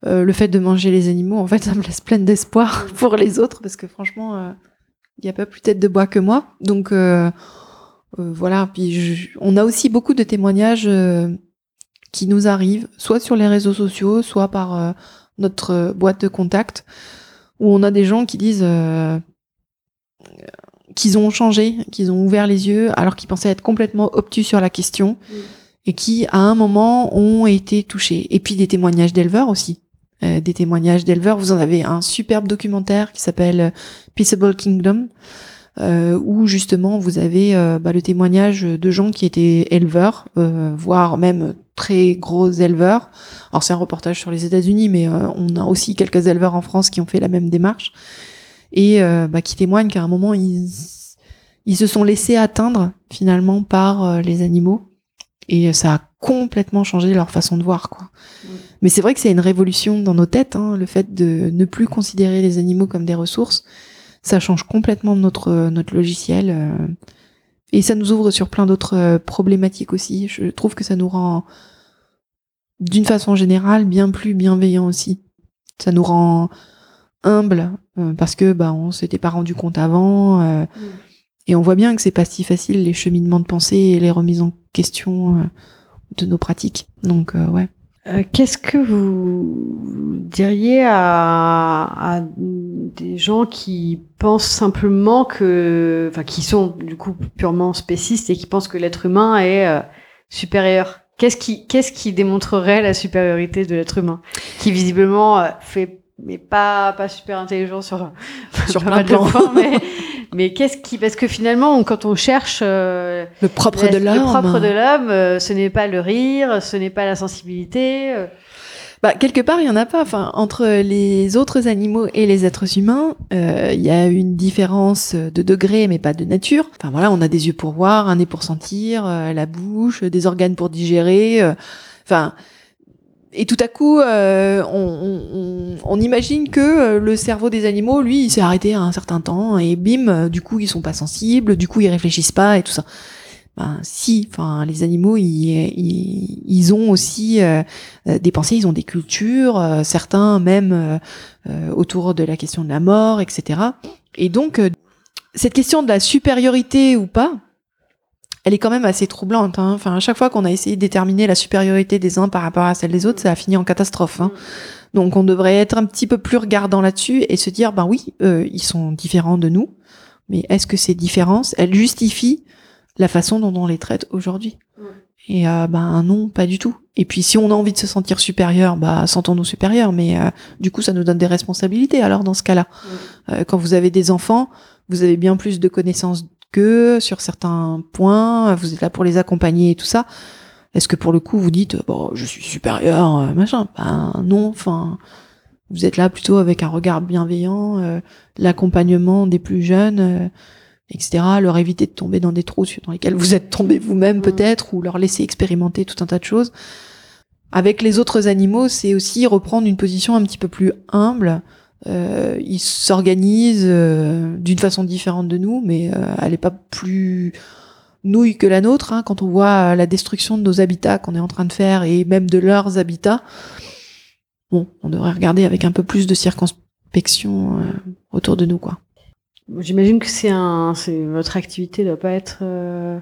euh, le fait de manger les animaux, en fait, ça me laisse pleine d'espoir pour les autres, parce que franchement, euh, il n'y a pas plus tête de bois que moi. Donc, euh, euh, voilà. Puis, je- on a aussi beaucoup de témoignages euh, qui nous arrivent, soit sur les réseaux sociaux, soit par euh, notre euh, boîte de contact, où on a des gens qui disent euh, qu'ils ont changé, qu'ils ont ouvert les yeux, alors qu'ils pensaient être complètement obtus sur la question, et qui, à un moment, ont été touchés. Et puis des témoignages d'éleveurs aussi. Euh, des témoignages d'éleveurs. Vous en avez un superbe documentaire qui s'appelle Peaceable Kingdom, euh, où justement vous avez euh, bah, le témoignage de gens qui étaient éleveurs, euh, voire même très gros éleveurs. Alors c'est un reportage sur les États-Unis, mais euh, on a aussi quelques éleveurs en France qui ont fait la même démarche et bah, qui témoignent qu'à un moment ils, ils se sont laissés atteindre finalement par les animaux et ça a complètement changé leur façon de voir quoi. Mais c'est vrai que c'est une révolution dans nos têtes, hein, le fait de ne plus considérer les animaux comme des ressources. Ça change complètement notre notre logiciel euh, et ça nous ouvre sur plein d'autres euh, problématiques aussi. Je trouve que ça nous rend, d'une façon générale, bien plus bienveillants aussi. Ça nous rend humbles euh, parce que bah on s'était pas rendu compte avant euh, et on voit bien que c'est pas si facile les cheminements de pensée et les remises en question euh, de nos pratiques. Donc euh, ouais. Euh, Qu'est-ce que vous diriez à, à des gens qui pensent simplement que, enfin, qui sont du coup purement spécistes et qui pensent que l'être humain est euh, supérieur? Qu'est-ce qui, qu'est-ce qui démontrerait la supériorité de l'être humain, qui visiblement euh, fait, mais pas pas super intelligent sur Sur plein de plans. mais mais qu'est-ce qui, parce que finalement, quand on cherche euh, Le propre la- de l'homme. Le propre de l'homme, euh, ce n'est pas le rire, ce n'est pas la sensibilité. euh, Bah, quelque part, il y en a pas. Enfin, entre les autres animaux et les êtres humains, euh, il y a une différence de degré, mais pas de nature. Enfin voilà, on a des yeux pour voir, un nez pour sentir, la bouche, des organes pour digérer. Enfin. Et tout à coup, euh, on, imagine que euh, le cerveau des animaux, lui, il s'est arrêté à un certain temps et bim, euh, du coup, ils sont pas sensibles, du coup, ils réfléchissent pas et tout ça. Ben si, enfin, les animaux, ils, ont aussi des pensées, ils ont des cultures, certains même autour de la question de la mort, etc. Et donc, cette question de la supériorité ou pas, elle est quand même assez troublante. hein. Enfin, à chaque fois qu'on a essayé de déterminer la supériorité des uns par rapport à celle des autres, ça a fini en catastrophe. hein. Donc, on devrait être un petit peu plus regardant là-dessus et se dire, ben oui, euh, ils sont différents de nous, mais est-ce que ces différences, elles justifient la façon dont on les traite aujourd'hui? Et euh, ben non, pas du tout. Et puis, si on a envie de se sentir supérieur, bah sentons-nous supérieurs, mais euh, du coup, ça nous donne des responsabilités. Alors, dans ce cas-là, euh, quand vous avez des enfants, vous avez bien plus de connaissances qu'eux sur certains points. Vous êtes là pour les accompagner et tout ça. Est-ce que pour le coup, vous dites, bon, je suis supérieur, euh, machin? Ben non. Enfin, vous êtes là plutôt avec un regard bienveillant, euh, l'accompagnement des plus jeunes. euh, etc., leur éviter de tomber dans des trous dans lesquels vous êtes tombé vous-même Mhm. peut-être, ou leur laisser expérimenter tout un tas de choses. Avec les autres animaux, c'est aussi reprendre une position un petit peu plus humble. Euh, ils s'organisent euh, d'une façon différente de nous, mais euh, elle n'est pas plus nouille que la nôtre. hein. quand on voit euh, la destruction de nos habitats qu'on est en train de faire et même de leurs habitats, bon, on devrait regarder avec un peu plus de circonspection euh, autour de nous, quoi. J'imagine que c'est un, votre activité doit pas être euh,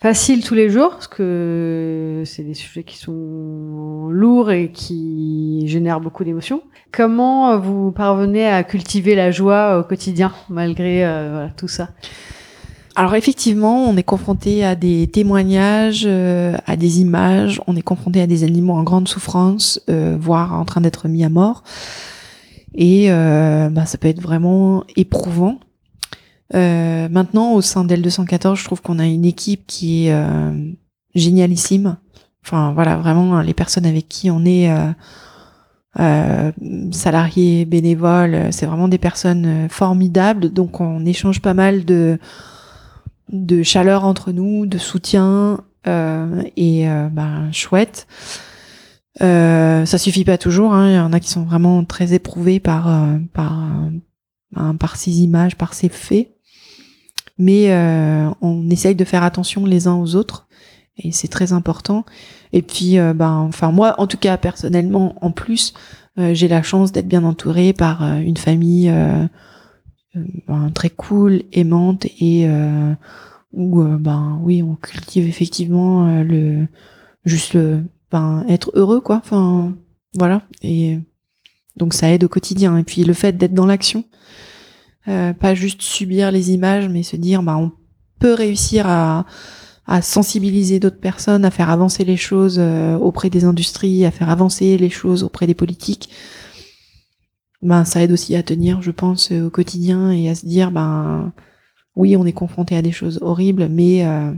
facile tous les jours parce que c'est des sujets qui sont lourds et qui génèrent beaucoup d'émotions. Comment vous parvenez à cultiver la joie au quotidien malgré euh, voilà, tout ça? Alors effectivement, on est confronté à des témoignages, euh, à des images, on est confronté à des animaux en grande souffrance, euh, voire en train d'être mis à mort. Et euh, bah, ça peut être vraiment éprouvant. Euh, maintenant, au sein d'L214, je trouve qu'on a une équipe qui est euh, génialissime. Enfin voilà, vraiment les personnes avec qui on est euh, euh, salariés, bénévoles, c'est vraiment des personnes euh, formidables. Donc on échange pas mal de de chaleur entre nous, de soutien euh, et euh, ben chouette. Euh, ça suffit pas toujours. hein. Il y en a qui sont vraiment très éprouvés par euh, par euh, ben, par ces images, par ces faits. Mais euh, on essaye de faire attention les uns aux autres et c'est très important. Et puis, euh, ben, enfin moi, en tout cas personnellement, en plus, euh, j'ai la chance d'être bien entourée par euh, une famille ben, très cool, aimante et où ben oui, on cultive effectivement le juste le ben être heureux quoi. Enfin voilà et donc ça aide au quotidien. Et puis le fait d'être dans l'action, pas juste subir les images, mais se dire ben on peut réussir à à sensibiliser d'autres personnes, à faire avancer les choses euh, auprès des industries, à faire avancer les choses auprès des politiques, ben ça aide aussi à tenir, je pense, euh, au quotidien et à se dire ben oui, on est confronté à des choses horribles, mais euh,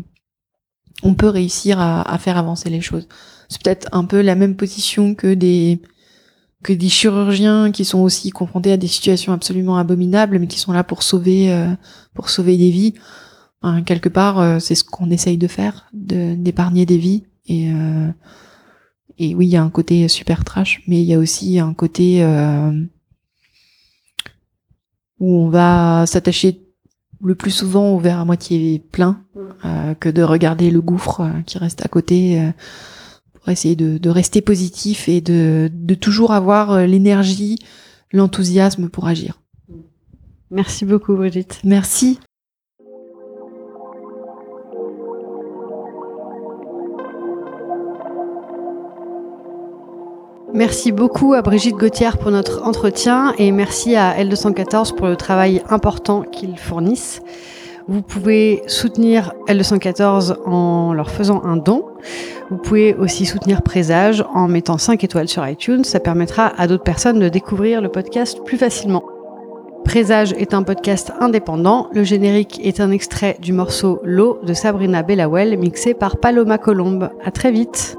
on peut réussir à, à, faire avancer les choses. C'est peut-être un peu la même position que des que des chirurgiens qui sont aussi confrontés à des situations absolument abominables, mais qui sont là pour sauver euh, pour sauver des vies. Quelque part, euh, c'est ce qu'on essaye de faire, de d'épargner des vies. Et euh, et oui, il y a un côté super trash, mais il y a aussi un côté où on va s'attacher le plus souvent au verre à moitié plein euh, que de regarder le gouffre qui reste à côté pour essayer de, de, rester positif et de, de toujours avoir euh, l'énergie, l'enthousiasme pour agir. Merci beaucoup Brigitte. Merci. Merci beaucoup à Brigitte Gauthier pour notre entretien et merci à L214 pour le travail important qu'ils fournissent. Vous pouvez soutenir L214 en leur faisant un don. Vous pouvez aussi soutenir Présage en mettant 5 étoiles sur iTunes. Ça permettra à d'autres personnes de découvrir le podcast plus facilement. Présage est un podcast indépendant. Le générique est un extrait du morceau L'eau de Sabrina Bellawell mixé par Paloma Colombe. À très vite.